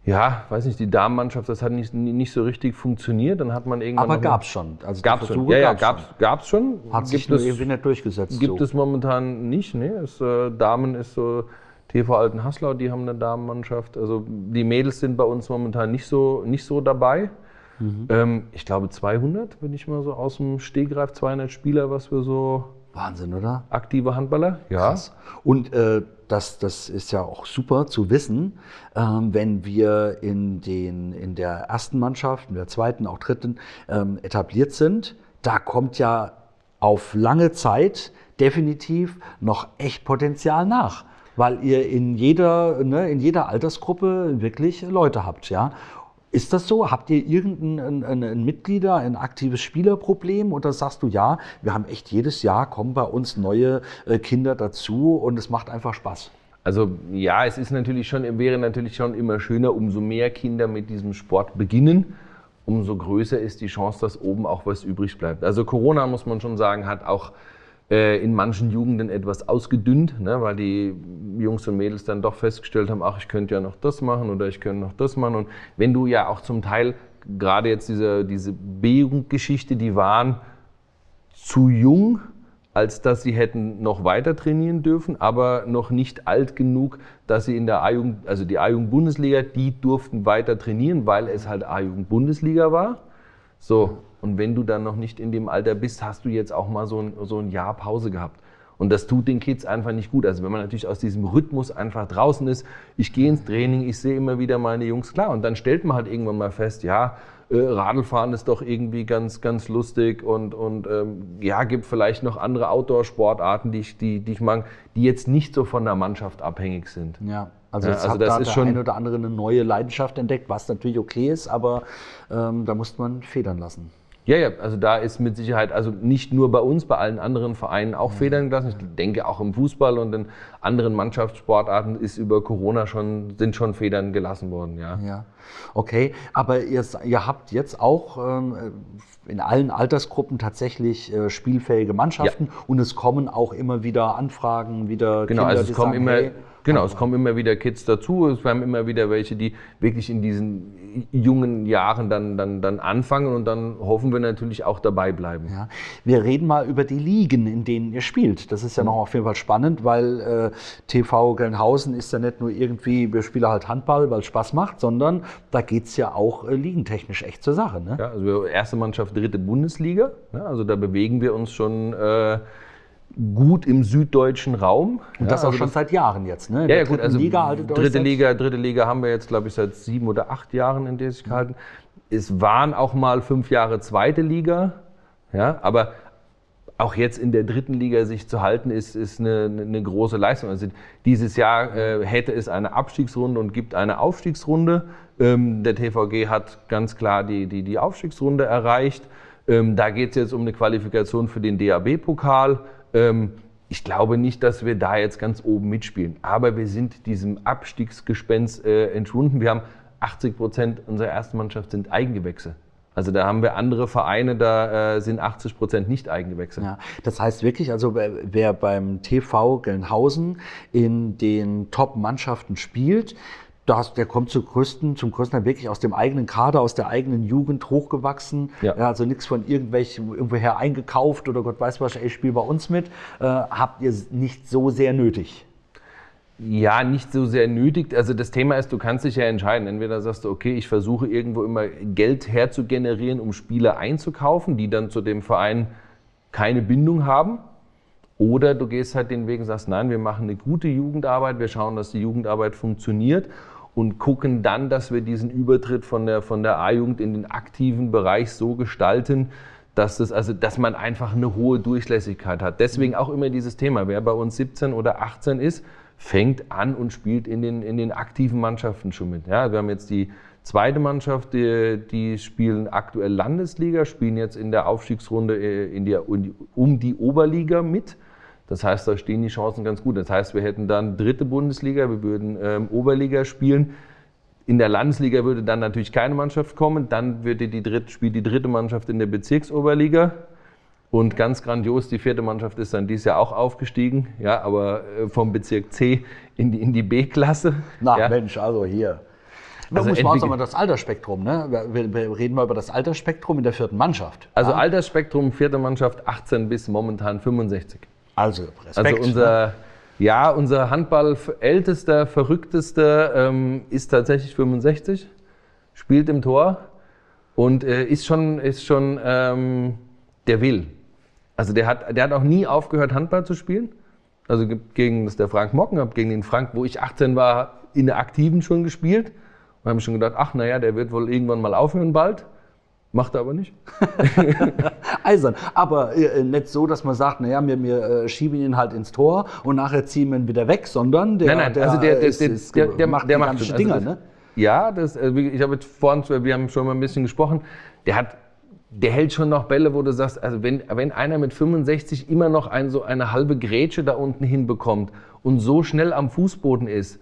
Speaker 3: ja, weiß nicht, die Damenmannschaft, das hat nicht, nicht so richtig funktioniert. Dann hat man irgendwann.
Speaker 2: Aber gab es schon.
Speaker 3: Also gab es schon. Ja, ja, gab es schon.
Speaker 2: Hat sich nur irgendwie nicht durchgesetzt.
Speaker 3: Gibt so. es momentan nicht. Ne? Es, äh, Damen ist so. TV Alten Haslau, die haben eine Damenmannschaft. Also die Mädels sind bei uns momentan nicht so, nicht so dabei. Mhm. Ähm, ich glaube 200, wenn ich mal so aus dem Stegreif, 200 Spieler, was wir so
Speaker 2: Wahnsinn, oder?
Speaker 3: Aktive Handballer,
Speaker 2: ja. Krass. Und äh, das, das ist ja auch super zu wissen, ähm, wenn wir in, den, in der ersten Mannschaft, in der zweiten, auch dritten ähm, etabliert sind. Da kommt ja auf lange Zeit definitiv noch echt Potenzial nach weil ihr in jeder, ne, in jeder Altersgruppe wirklich Leute habt, ja. Ist das so? Habt ihr irgendein ein, ein Mitglieder, ein aktives Spielerproblem? Oder sagst du, ja, wir haben echt jedes Jahr, kommen bei uns neue äh, Kinder dazu und es macht einfach Spaß?
Speaker 3: Also ja, es ist natürlich schon, wäre natürlich schon immer schöner, umso mehr Kinder mit diesem Sport beginnen, umso größer ist die Chance, dass oben auch was übrig bleibt. Also Corona, muss man schon sagen, hat auch äh, in manchen Jugenden etwas ausgedünnt, ne, weil die Jungs und Mädels dann doch festgestellt haben, ach, ich könnte ja noch das machen oder ich könnte noch das machen. Und wenn du ja auch zum Teil, gerade jetzt diese, diese B-Jugendgeschichte, die waren zu jung, als dass sie hätten noch weiter trainieren dürfen, aber noch nicht alt genug, dass sie in der A-Jugend, also die A-Jugend-Bundesliga, die durften weiter trainieren, weil es halt A-Jugend-Bundesliga war. So, und wenn du dann noch nicht in dem Alter bist, hast du jetzt auch mal so ein, so ein Jahr Pause gehabt. Und das tut den Kids einfach nicht gut. Also wenn man natürlich aus diesem Rhythmus einfach draußen ist, ich gehe ins Training, ich sehe immer wieder meine Jungs klar. Und dann stellt man halt irgendwann mal fest, ja, äh, Radlfahren ist doch irgendwie ganz, ganz lustig und, und ähm, ja, gibt vielleicht noch andere Outdoor-Sportarten, die ich, die, die ich mag, die jetzt nicht so von der Mannschaft abhängig sind.
Speaker 2: Ja. Also, jetzt ja, also hat das da ist der schon ein oder andere eine neue Leidenschaft entdeckt, was natürlich okay ist, aber ähm, da muss man federn lassen.
Speaker 3: Ja, ja, also da ist mit Sicherheit, also nicht nur bei uns, bei allen anderen Vereinen auch ja. Federn gelassen. Ich denke auch im Fußball und in anderen Mannschaftssportarten ist über Corona schon, sind schon Federn gelassen worden, ja.
Speaker 2: Ja, okay. Aber ihr, ihr habt jetzt auch ähm, in allen Altersgruppen tatsächlich äh, spielfähige Mannschaften ja. und es kommen auch immer wieder Anfragen, wieder
Speaker 3: genau, Kinder, also es kommen sagen, immer hey, Genau, es kommen immer wieder Kids dazu. Es haben immer wieder welche, die wirklich in diesen jungen Jahren dann, dann, dann anfangen und dann hoffen wir natürlich auch dabei bleiben.
Speaker 2: Ja. Wir reden mal über die Ligen, in denen ihr spielt. Das ist ja mhm. noch auf jeden Fall spannend, weil äh, TV Gelnhausen ist ja nicht nur irgendwie, wir spielen halt Handball, weil es Spaß macht, sondern da geht es ja auch äh, ligentechnisch echt zur Sache. Ne?
Speaker 3: Ja, also erste Mannschaft, dritte Bundesliga. Ja, also da bewegen wir uns schon. Äh, gut im süddeutschen Raum.
Speaker 2: Und das ja, auch also schon seit Jahren jetzt, ne?
Speaker 3: ja, ja, gut, also Liga haltet dritte Liga, dritte Liga haben wir jetzt, glaube ich, seit sieben oder acht Jahren, in der sich gehalten. Es waren auch mal fünf Jahre zweite Liga, ja, aber auch jetzt in der dritten Liga sich zu halten, ist, ist eine, eine große Leistung. Also dieses Jahr äh, hätte es eine Abstiegsrunde und gibt eine Aufstiegsrunde. Ähm, der TVG hat ganz klar die, die, die Aufstiegsrunde erreicht. Ähm, da geht es jetzt um eine Qualifikation für den DAB-Pokal. Ähm, ich glaube nicht, dass wir da jetzt ganz oben mitspielen. Aber wir sind diesem Abstiegsgespenst äh, entschwunden. Wir haben 80 Prozent unserer ersten Mannschaft sind Eigengewächse. Also da haben wir andere Vereine, da äh, sind 80 Prozent nicht eingewechselt. Ja,
Speaker 2: das heißt wirklich, also wer beim TV Gelnhausen in den Top-Mannschaften spielt, das, der kommt zum größten, zum größten wirklich aus dem eigenen Kader, aus der eigenen Jugend hochgewachsen. Ja. ja also nichts von irgendwelchen irgendwoher eingekauft oder Gott weiß was, ey, spiel bei uns mit. Äh, habt ihr nicht so sehr nötig?
Speaker 3: Ja, nicht so sehr nötig. Also das Thema ist, du kannst dich ja entscheiden. Entweder sagst du, okay, ich versuche irgendwo immer Geld herzugenerieren, um Spieler einzukaufen, die dann zu dem Verein keine Bindung haben. Oder du gehst halt den Weg und sagst, nein, wir machen eine gute Jugendarbeit, wir schauen, dass die Jugendarbeit funktioniert und gucken dann, dass wir diesen Übertritt von der, von der A-Jugend in den aktiven Bereich so gestalten, dass, das, also, dass man einfach eine hohe Durchlässigkeit hat. Deswegen auch immer dieses Thema, wer bei uns 17 oder 18 ist, fängt an und spielt in den, in den aktiven Mannschaften schon mit. Ja, wir haben jetzt die zweite Mannschaft, die, die spielen aktuell Landesliga, spielen jetzt in der Aufstiegsrunde äh, in die, um die Oberliga mit. Das heißt, da stehen die Chancen ganz gut. Das heißt, wir hätten dann dritte Bundesliga, wir würden ähm, Oberliga spielen. In der Landesliga würde dann natürlich keine Mannschaft kommen. Dann würde die dritte, spielt die dritte Mannschaft in der Bezirksoberliga. Und ganz grandios, die vierte Mannschaft ist dann dieses Jahr auch aufgestiegen, ja, aber äh, vom Bezirk C in die, in die B-Klasse.
Speaker 2: Na
Speaker 3: ja.
Speaker 2: Mensch, also hier. Also muss man auch mal das Altersspektrum, ne? Wir, wir, reden mal über das Altersspektrum in der vierten Mannschaft.
Speaker 3: Also ja? Altersspektrum, vierte Mannschaft, 18 bis momentan 65.
Speaker 2: Also
Speaker 3: Respekt. Also unser, ne? ja, unser Handball ältester, verrücktester ähm, ist tatsächlich 65, spielt im Tor und äh, ist schon, ist schon ähm, der will. Also der hat, der hat auch nie aufgehört, Handball zu spielen. Also gegen das der Frank Mocken, habe gegen den Frank, wo ich 18 war, in der Aktiven schon gespielt. Und haben schon gedacht, ach naja, der wird wohl irgendwann mal aufhören bald. Macht er aber nicht.
Speaker 2: Eisern. Aber äh, nicht so, dass man sagt, naja, wir, wir äh, schieben ihn halt ins Tor und nachher ziehen wir ihn wieder weg, sondern der,
Speaker 3: nein, nein,
Speaker 2: der,
Speaker 3: also der, der, ist, ist, der, der, macht, der macht also Dinger, also, ne? Ja, das, also ich habe vorhin, wir haben schon mal ein bisschen gesprochen, der hat der hält schon noch Bälle, wo du sagst, also wenn, wenn einer mit 65 immer noch ein, so eine halbe Grätsche da unten hinbekommt und so schnell am Fußboden ist,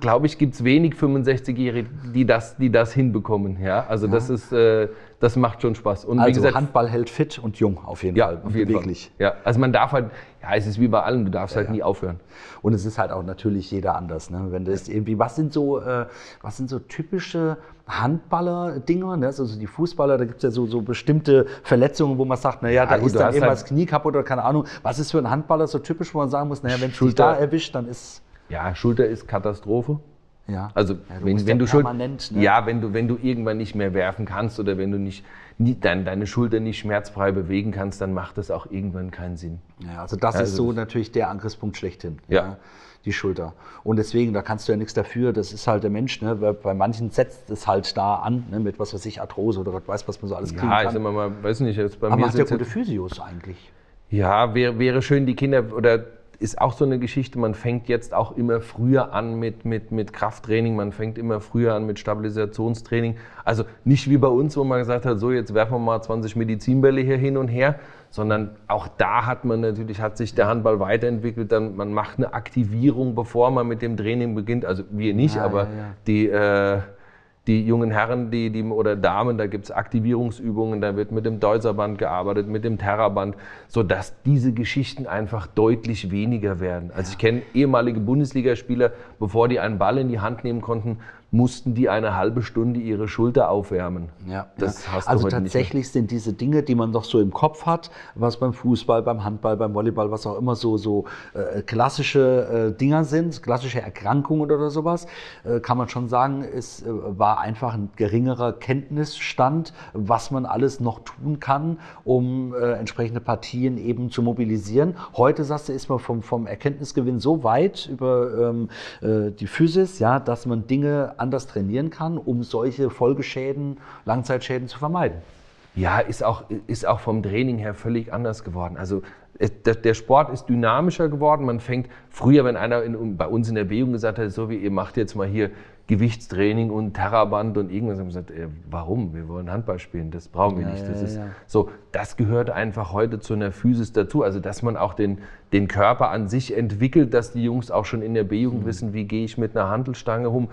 Speaker 3: glaube ich, gibt es wenig 65-Jährige, die das, die das hinbekommen. Ja? Also ja. das ist, äh, das macht schon Spaß.
Speaker 2: Und also gesagt, Handball hält fit und jung auf jeden
Speaker 3: ja,
Speaker 2: Fall.
Speaker 3: Auf jeden Fall. Ja, also man darf halt, ja, es ist wie bei allen, du darfst ja, halt nie aufhören.
Speaker 2: Und es ist halt auch natürlich jeder anders. Ne? Wenn das irgendwie, was sind so, äh, was sind so typische Handballer-Dinger? Ne? Also die Fußballer, da gibt es ja so, so bestimmte Verletzungen, wo man sagt, naja, da gut, ist dann eben halt Knie kaputt oder keine Ahnung. Was ist für ein Handballer so typisch, wo man sagen muss, naja, wenn es dich da erwischt, dann ist
Speaker 3: ja, Schulter ist Katastrophe.
Speaker 2: Ja.
Speaker 3: Also
Speaker 2: ja,
Speaker 3: wenn, wenn du schon, ne? ja, wenn du wenn du irgendwann nicht mehr werfen kannst oder wenn du nicht, nie, dein, deine Schulter nicht schmerzfrei bewegen kannst, dann macht das auch irgendwann keinen Sinn.
Speaker 2: Ja, also das also ist so natürlich der Angriffspunkt schlechthin.
Speaker 3: Ja. ja.
Speaker 2: Die Schulter. Und deswegen, da kannst du ja nichts dafür. Das ist halt der Mensch. Ne? Bei manchen setzt es halt da an, ne? mit was weiß ich, Arthrose oder Gott weiß, was man so alles kriegen
Speaker 3: ja,
Speaker 2: kann.
Speaker 3: Ja, ich mal, weiß nicht, jetzt bei
Speaker 2: Aber
Speaker 3: mir
Speaker 2: macht ja gute Physios eigentlich.
Speaker 3: Ja, wäre, wäre schön, die Kinder oder ist auch so eine Geschichte, man fängt jetzt auch immer früher an mit, mit, mit Krafttraining, man fängt immer früher an mit Stabilisationstraining. Also nicht wie bei uns, wo man gesagt hat, so jetzt werfen wir mal 20 Medizinbälle hier hin und her, sondern auch da hat man natürlich, hat sich der Handball weiterentwickelt, dann man macht eine Aktivierung, bevor man mit dem Training beginnt. Also wir nicht, ja, aber ja, ja. die... Äh, die jungen Herren die, die, oder Damen, da gibt es Aktivierungsübungen, da wird mit dem Deutzerband gearbeitet, mit dem Terraband, sodass diese Geschichten einfach deutlich weniger werden. Also ich kenne ehemalige Bundesligaspieler, bevor die einen Ball in die Hand nehmen konnten, mussten die eine halbe Stunde ihre Schulter aufwärmen.
Speaker 2: Ja, das ja. also tatsächlich sind diese Dinge, die man noch so im Kopf hat, was beim Fußball, beim Handball, beim Volleyball, was auch immer so, so äh, klassische äh, Dinger sind, klassische Erkrankungen oder sowas, äh, kann man schon sagen, es äh, war einfach ein geringerer Kenntnisstand, was man alles noch tun kann, um äh, entsprechende Partien eben zu mobilisieren. Heute, sagst du, ist man vom, vom Erkenntnisgewinn so weit über ähm, äh, die Physis, ja, dass man Dinge anders trainieren kann, um solche Folgeschäden, Langzeitschäden zu vermeiden.
Speaker 3: Ja, ist auch, ist auch vom Training her völlig anders geworden. Also der Sport ist dynamischer geworden. Man fängt früher, wenn einer in, bei uns in der Bewegung gesagt hat, so wie ihr macht jetzt mal hier Gewichtstraining und Terraband und irgendwas, haben wir gesagt, äh, warum? Wir wollen Handball spielen, das brauchen wir ja, nicht. Das ja, ist ja. so, das gehört einfach heute zu einer Physis dazu. Also dass man auch den, den Körper an sich entwickelt, dass die Jungs auch schon in der B-Jugend mhm. wissen, wie gehe ich mit einer Handelstange um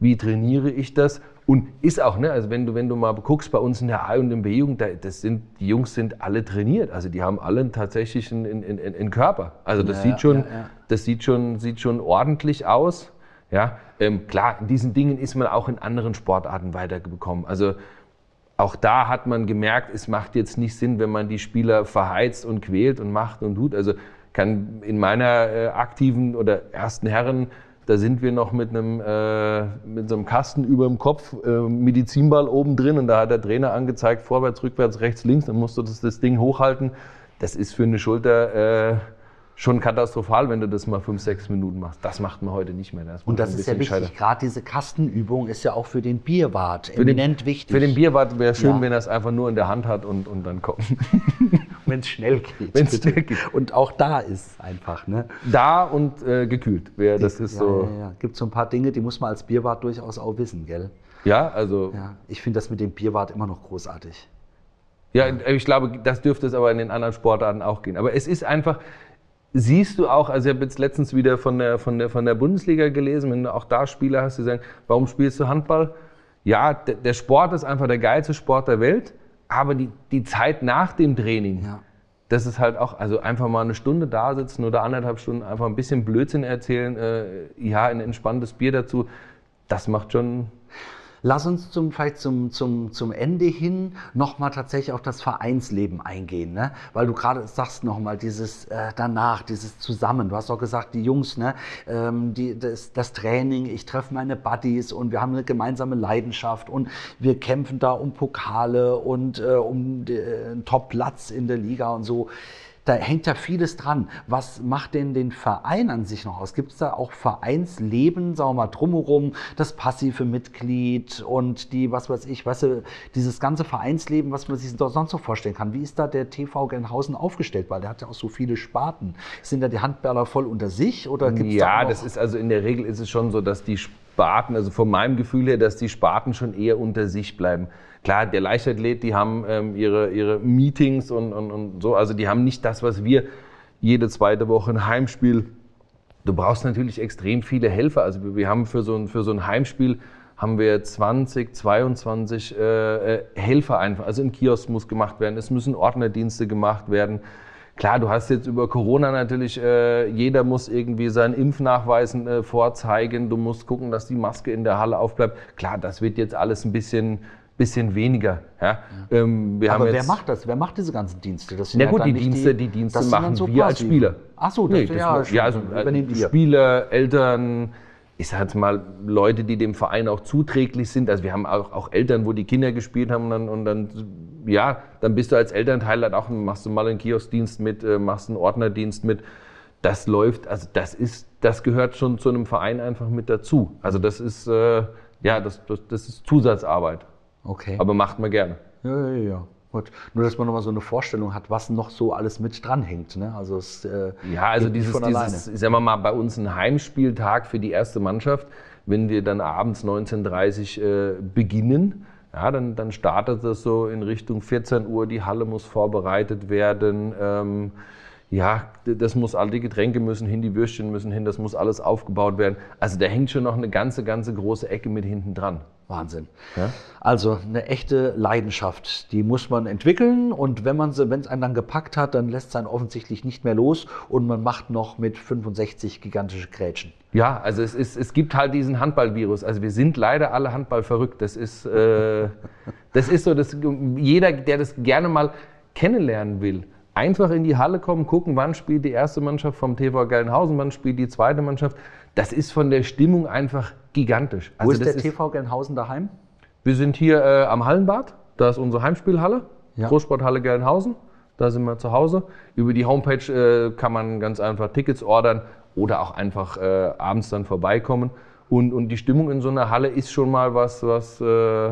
Speaker 3: wie trainiere ich das Und ist auch, ne, also wenn du, wenn du mal guckst bei uns in der A- und in B-Jugend, das sind, die Jungs sind alle trainiert. Also die haben alle tatsächlich einen, einen, einen Körper. Also das,
Speaker 2: Ja,
Speaker 3: sieht, schon,
Speaker 2: ja, ja.
Speaker 3: das sieht, schon, sieht schon ordentlich aus. Ja, ähm, klar, in diesen Dingen ist man auch in anderen Sportarten weitergekommen. Also auch da hat man gemerkt, es macht jetzt nicht Sinn, wenn man die Spieler verheizt und quält und macht und tut. Also kann in meiner äh, aktiven oder ersten Herren, da sind wir noch mit einem äh, mit so einem Kasten über dem Kopf, äh, Medizinball oben drin und da hat der Trainer angezeigt, vorwärts, rückwärts, rechts, links, dann musst du das, das Ding hochhalten. Das ist für eine Schulter äh, schon katastrophal, wenn du das mal fünf, sechs Minuten machst. Das macht man heute nicht mehr. Das
Speaker 2: Und das ist ja wichtig. Gerade diese Kastenübung ist ja auch für den Bierwart
Speaker 3: Für den-
Speaker 2: eminent wichtig.
Speaker 3: Für den Bierwart wäre schön,
Speaker 2: Ja.
Speaker 3: wenn er es einfach nur in der Hand hat und, und dann kommt.
Speaker 2: wenn es schnell geht.
Speaker 3: Wenn's
Speaker 2: bitte.
Speaker 3: schnell geht.
Speaker 2: Und auch da ist einfach, ne?
Speaker 3: Da und äh, gekühlt. Wär, das ist
Speaker 2: ja,
Speaker 3: so.
Speaker 2: Ja, ja. Gibt so ein paar Dinge, die muss man als Bierwart durchaus auch wissen, gell?
Speaker 3: Ja, also.
Speaker 2: Ja. Ich finde das mit dem Bierwart immer noch großartig.
Speaker 3: Ja, ich glaube, das dürfte es aber in den anderen Sportarten auch gehen. Aber es ist einfach, siehst du auch, also ich habe jetzt letztens wieder von der, von der, von der Bundesliga gelesen, wenn du auch da Spieler hast, die sagen, warum spielst du Handball? Ja, der, der Sport ist einfach der geilste Sport der Welt, aber die, die Zeit nach dem Training,
Speaker 2: Ja.
Speaker 3: das ist halt auch, also einfach mal eine Stunde da sitzen oder anderthalb Stunden einfach ein bisschen Blödsinn erzählen, äh, ja, ein entspanntes Bier dazu, das macht schon,
Speaker 2: Lass uns zum, vielleicht zum, zum, zum Ende hin nochmal tatsächlich auf das Vereinsleben eingehen, ne? weil du gerade sagst nochmal dieses äh, danach, dieses Zusammen. Du hast auch gesagt, die Jungs, ne? ähm, die, das, das Training, ich treffe meine Buddies und wir haben eine gemeinsame Leidenschaft und wir kämpfen da um Pokale und äh, um den äh, Top-Platz in der Liga und so. Da hängt ja vieles dran. Was macht denn den Verein an sich noch aus? Gibt es da auch Vereinsleben, sagen wir mal, drumherum, das passive Mitglied und die, was weiß ich, weißt du, dieses ganze Vereinsleben, was man sich sonst so vorstellen kann. Wie ist da der TV Gelnhausen aufgestellt? Weil der hat ja auch so viele Sparten. Sind da die Handballer voll unter sich oder gibt's da
Speaker 3: Ja,
Speaker 2: auch
Speaker 3: das ist also in der Regel ist es schon so, dass die Sparten, also von meinem Gefühl her, dass die Sparten schon eher unter sich bleiben. Klar, der Leichtathlet, die haben ähm, ihre, ihre Meetings und, und, und so, also die haben nicht das, was wir jede zweite Woche ein Heimspiel. Du brauchst natürlich extrem viele Helfer. Also wir, wir haben für so, ein, für so ein Heimspiel haben wir 20, 22 äh, äh, Helfer einfach. Also ein Kiosk muss gemacht werden, es müssen Ordnerdienste gemacht werden. Klar, du hast jetzt über Corona natürlich, äh, jeder muss irgendwie seinen Impfnachweisen äh, vorzeigen. Du musst gucken, dass die Maske in der Halle aufbleibt. Klar, das wird jetzt alles ein bisschen, bisschen weniger. Ja? Ähm, wir
Speaker 2: Aber
Speaker 3: haben
Speaker 2: wer
Speaker 3: jetzt,
Speaker 2: macht das? Wer macht diese ganzen Dienste? Das sind
Speaker 3: Na
Speaker 2: ja
Speaker 3: gut, die Dienste, die Dienste
Speaker 2: sind dann
Speaker 3: machen
Speaker 2: so
Speaker 3: wir als Spieler.
Speaker 2: Ach so, das,
Speaker 3: Nee, das
Speaker 2: ja,
Speaker 3: ja, also,
Speaker 2: übernehmt ihr.
Speaker 3: Spieler, Eltern, ich sag jetzt mal Leute, die dem Verein auch zuträglich sind. Also wir haben auch, auch Eltern, wo die Kinder gespielt haben und dann, und dann, ja, dann bist du als Elternteil halt auch, machst du mal einen Kioskdienst mit, äh, machst einen Ordnerdienst mit. Das läuft, also das ist, das gehört schon zu einem Verein einfach mit dazu. Also das ist, äh, ja, das, das, das ist Zusatzarbeit,
Speaker 2: Okay.
Speaker 3: aber macht man gerne.
Speaker 2: Ja, ja, ja. Gut. Nur, dass man nochmal so eine Vorstellung hat, was noch so alles mit dranhängt. Ne? Also es, äh,
Speaker 3: Ja, also dieses, dieses sagen wir mal, bei uns ein Heimspieltag für die erste Mannschaft, wenn wir dann abends 19.30 Uhr äh, beginnen, ja, dann, dann startet das so in Richtung 14 Uhr, die Halle muss vorbereitet werden. Ähm, ja, das muss, all die Getränke müssen hin, die Würstchen müssen hin, das muss alles aufgebaut werden. Also da hängt schon noch eine ganze, ganze große Ecke mit hinten dran.
Speaker 2: Wahnsinn.
Speaker 3: Ja?
Speaker 2: Also eine echte Leidenschaft, die muss man entwickeln und wenn man sie, wenn es einen dann gepackt hat, dann lässt es einen offensichtlich nicht mehr los und man macht noch mit 65 gigantische Grätschen.
Speaker 3: Ja, also es, ist, es gibt halt diesen Handballvirus. Also wir sind leider alle Handball verrückt. Das ist, äh, das ist so, dass jeder, der das gerne mal kennenlernen will, einfach in die Halle kommen, gucken, wann spielt die erste Mannschaft vom TV Gelnhausen, wann spielt die zweite Mannschaft. Das ist von der Stimmung einfach gigantisch.
Speaker 2: Wo ist
Speaker 3: Also
Speaker 2: der TV Gelnhausen daheim?
Speaker 3: wir sind hier äh, am Hallenbad, da ist unsere Heimspielhalle,
Speaker 2: Ja.
Speaker 3: Großsporthalle Gelnhausen, da sind wir zu Hause. Über die Homepage äh, kann man ganz einfach Tickets ordern oder auch einfach äh, abends dann vorbeikommen. Und, und die Stimmung in so einer Halle ist schon mal was, was, äh,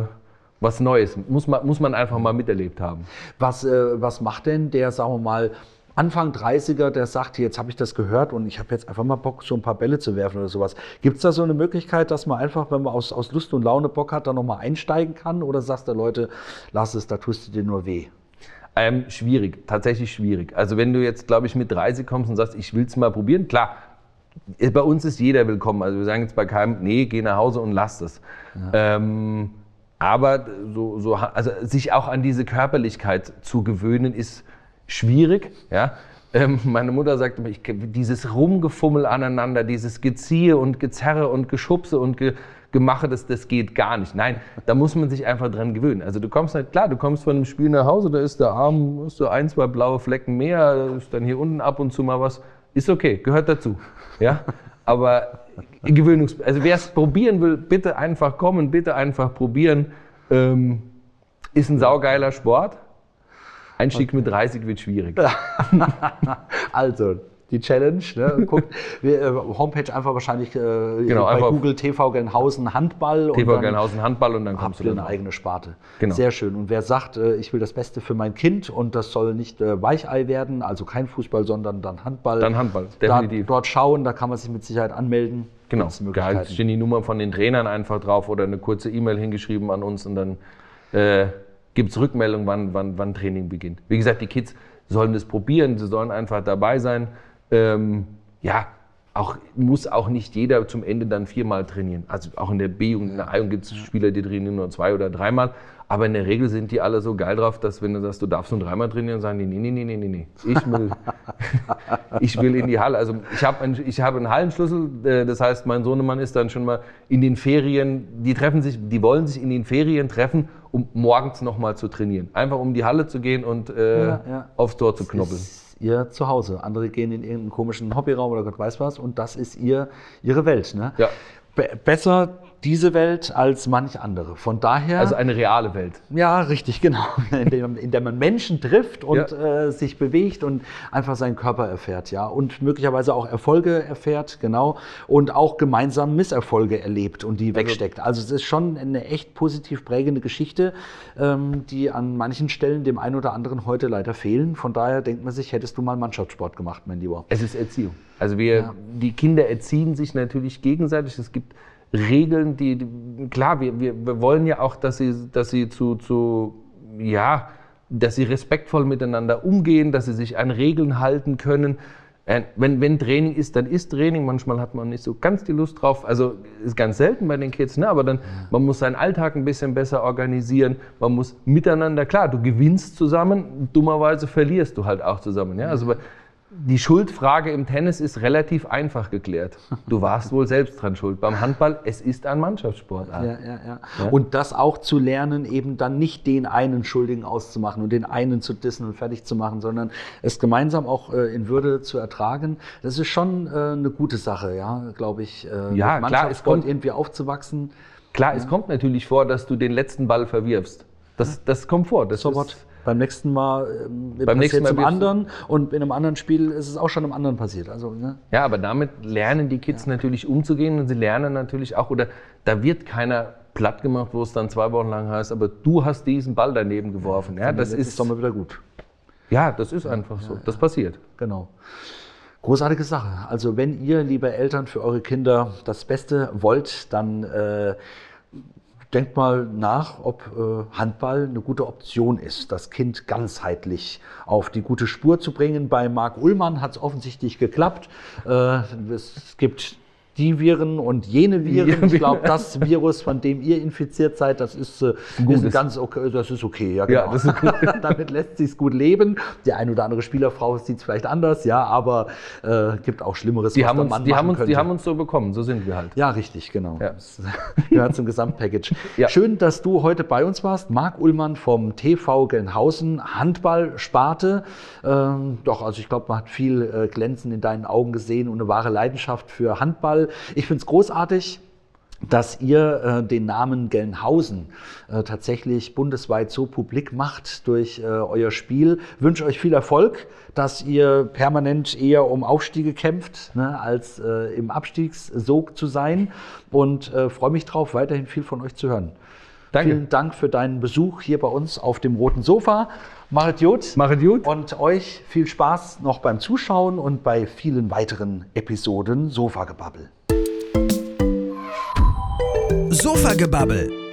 Speaker 3: was Neues, muss man, muss man einfach mal miterlebt haben.
Speaker 2: Was, äh, was macht denn der, sagen wir mal, Anfang 30er, der sagt, jetzt habe ich das gehört und ich habe jetzt einfach mal Bock, so ein paar Bälle zu werfen oder sowas. Gibt es da so eine Möglichkeit, dass man einfach, wenn man aus, aus Lust und Laune Bock hat, da nochmal einsteigen kann? Oder sagst du, Leute, lass es, da tust du dir nur weh?
Speaker 3: Ähm, schwierig, tatsächlich schwierig. Also wenn du jetzt, glaube ich, mit 30 kommst und sagst, ich will es mal probieren, klar, bei uns ist jeder willkommen. Also wir sagen jetzt bei keinem, nee, geh nach Hause und lass es. Ähm, Aber so, so, also sich auch an diese Körperlichkeit zu gewöhnen, ist schwierig. Ja? Ähm, meine Mutter sagt immer, ich, dieses Rumgefummel aneinander, dieses Geziehe und Gezerre und Geschubse und Ge Gemache, das, das geht gar nicht. Nein, da muss man sich einfach dran gewöhnen. Also du kommst halt, klar, du kommst von einem Spiel nach Hause, da ist der Arm, hast du ein, zwei blaue Flecken mehr, ist dann hier unten ab und zu mal was. Ist okay, gehört dazu. Ja? Aber Gewöhnungs... Also wer es probieren will, bitte einfach kommen, bitte einfach probieren. Ähm, ist ein saugeiler Sport. Einstieg okay. mit 30 wird schwierig.
Speaker 2: also, die Challenge. Ne? Guckt, äh, Homepage einfach wahrscheinlich äh,
Speaker 3: genau,
Speaker 2: bei
Speaker 3: einfach
Speaker 2: Google TV Gelnhausen Handball.
Speaker 3: TV Gelnhausen Handball und dann
Speaker 2: kommst du eine eigene Sparte. Genau. Sehr schön. Und wer sagt, äh, ich will das Beste für mein Kind und das soll nicht äh, Weichei werden, also kein Fußball, sondern dann Handball.
Speaker 3: Dann Handball,
Speaker 2: definitiv. Da, dort schauen, da kann man sich mit Sicherheit anmelden.
Speaker 3: Genau, da stehen die Nummern von den Trainern einfach drauf oder eine kurze E-Mail hingeschrieben an uns und dann äh, gibt es Rückmeldung, wann, wann, wann Training beginnt. Wie gesagt, die Kids sollen das probieren, sie sollen einfach dabei sein. Ähm, ja, auch, muss auch nicht jeder zum Ende dann viermal trainieren. Also auch in der B- und in der A- gibt es Spieler, die trainieren nur zwei oder dreimal. Aber in der Regel sind die alle so geil drauf, dass wenn du sagst, du darfst nur dreimal trainieren, sagen die, nee, nee, nee, nee, nee, nee. Ich will, ich will in die Halle. Also ich habe einen, hab einen Hallenschlüssel, äh, das heißt, mein Sohnemann ist dann schon mal in den Ferien, die treffen sich, die wollen sich in den Ferien treffen, um morgens nochmal zu trainieren. Einfach um die Halle zu gehen und äh, ja, ja. aufs Tor zu knoppeln
Speaker 2: ihr Zuhause. Andere gehen in irgendeinen komischen Hobbyraum oder Gott weiß was und das ist ihr, ihre Welt. Ne?
Speaker 3: Ja.
Speaker 2: Be besser diese Welt als manch andere. Von daher.
Speaker 3: Also eine reale Welt.
Speaker 2: Ja, richtig, genau. In der, in der man Menschen trifft und ja. äh, sich bewegt und einfach seinen Körper erfährt, ja. Und möglicherweise auch Erfolge erfährt, genau. Und auch gemeinsam Misserfolge erlebt und die also, wegsteckt. Also es ist schon eine echt positiv prägende Geschichte, ähm, die an manchen Stellen dem einen oder anderen heute leider fehlen. Von daher denkt man sich, hättest du mal Mannschaftssport gemacht, mein Lieber.
Speaker 3: Es ist Erziehung. Also wir, ja. die Kinder erziehen sich natürlich gegenseitig. Es gibt Regeln, die, klar, wir, wir, wir wollen ja auch, dass sie, dass sie zu, zu, ja, dass sie respektvoll miteinander umgehen, dass sie sich an Regeln halten können. Äh, wenn, wenn Training ist, dann ist Training. Manchmal hat man nicht so ganz die Lust drauf. Also ist ganz selten bei den Kids, ne? aber dann, man muss seinen Alltag ein bisschen besser organisieren. Man muss miteinander, klar, du gewinnst zusammen, dummerweise verlierst du halt auch zusammen. Ja? Also die Schuldfrage im Tennis ist relativ einfach geklärt. Du warst wohl selbst dran schuld. Beim Handball, es ist ein Mannschaftssport.
Speaker 2: Ja, ja, ja, ja. Und das auch zu lernen, eben dann nicht den einen Schuldigen auszumachen und den einen zu dissen und fertig zu machen, sondern es gemeinsam auch äh, in Würde zu ertragen. Das ist schon äh, eine gute Sache, ja, glaube ich.
Speaker 3: Äh, ja, klar,
Speaker 2: es kommt irgendwie aufzuwachsen.
Speaker 3: Klar, ja. es kommt natürlich vor, dass du den letzten Ball verwirfst. Das, das kommt vor. Das
Speaker 2: so ist, beim nächsten Mal äh, Beim nächsten Mal zum anderen und in einem anderen Spiel ist es auch schon einem anderen passiert. Also,
Speaker 3: ne? Ja, aber damit lernen die Kids ja. natürlich umzugehen und sie lernen natürlich auch, oder da wird keiner platt gemacht, wo es dann zwei Wochen lang heißt, aber du hast diesen Ball daneben geworfen. Ja, das ist
Speaker 2: doch mal wieder gut.
Speaker 3: Ja, das ist einfach so. Das passiert.
Speaker 2: Genau. Großartige Sache. Also wenn ihr, liebe Eltern, für eure Kinder das Beste wollt, dann äh, denkt mal nach, ob äh, Handball eine gute Option ist, das Kind ganzheitlich auf die gute Spur zu bringen. Bei Marc Ullmann hat es offensichtlich geklappt. Äh, es gibt die Viren und jene Viren. Ich glaube, das Virus, von dem ihr infiziert seid, das ist, äh, ist ganz okay, das ist okay. Ja, genau. ja das ist gut. Damit lässt sich gut leben. Die ein oder andere Spielerfrau sieht es vielleicht anders, ja, aber äh, gibt auch Schlimmeres,
Speaker 3: die was haben der Mann uns, die haben uns, könnte. Die haben uns so bekommen, so sind wir halt.
Speaker 2: Ja, richtig, genau. Ja. Das gehört zum Gesamtpackage. Ja. Schön, dass du heute bei uns warst. Marc Ullmann vom TV Gelnhausen, Handballsparte. Ähm, doch, also ich glaube, man hat viel äh, Glänzen in deinen Augen gesehen und eine wahre Leidenschaft für Handball. Ich finde es großartig, dass ihr äh, den Namen Gelnhausen äh, tatsächlich bundesweit so publik macht durch äh, euer Spiel. Wünsche euch viel Erfolg, dass ihr permanent eher um Aufstiege kämpft, ne, als äh, im Abstiegssog zu sein. Und äh, freue mich drauf, weiterhin viel von euch zu hören. Danke. Vielen Dank für deinen Besuch hier bei uns auf dem roten Sofa. Machet gut.
Speaker 3: Machet gut.
Speaker 2: Und euch viel Spaß noch beim Zuschauen und bei vielen weiteren Episoden Sofagebabbel.
Speaker 1: Sofagebabbel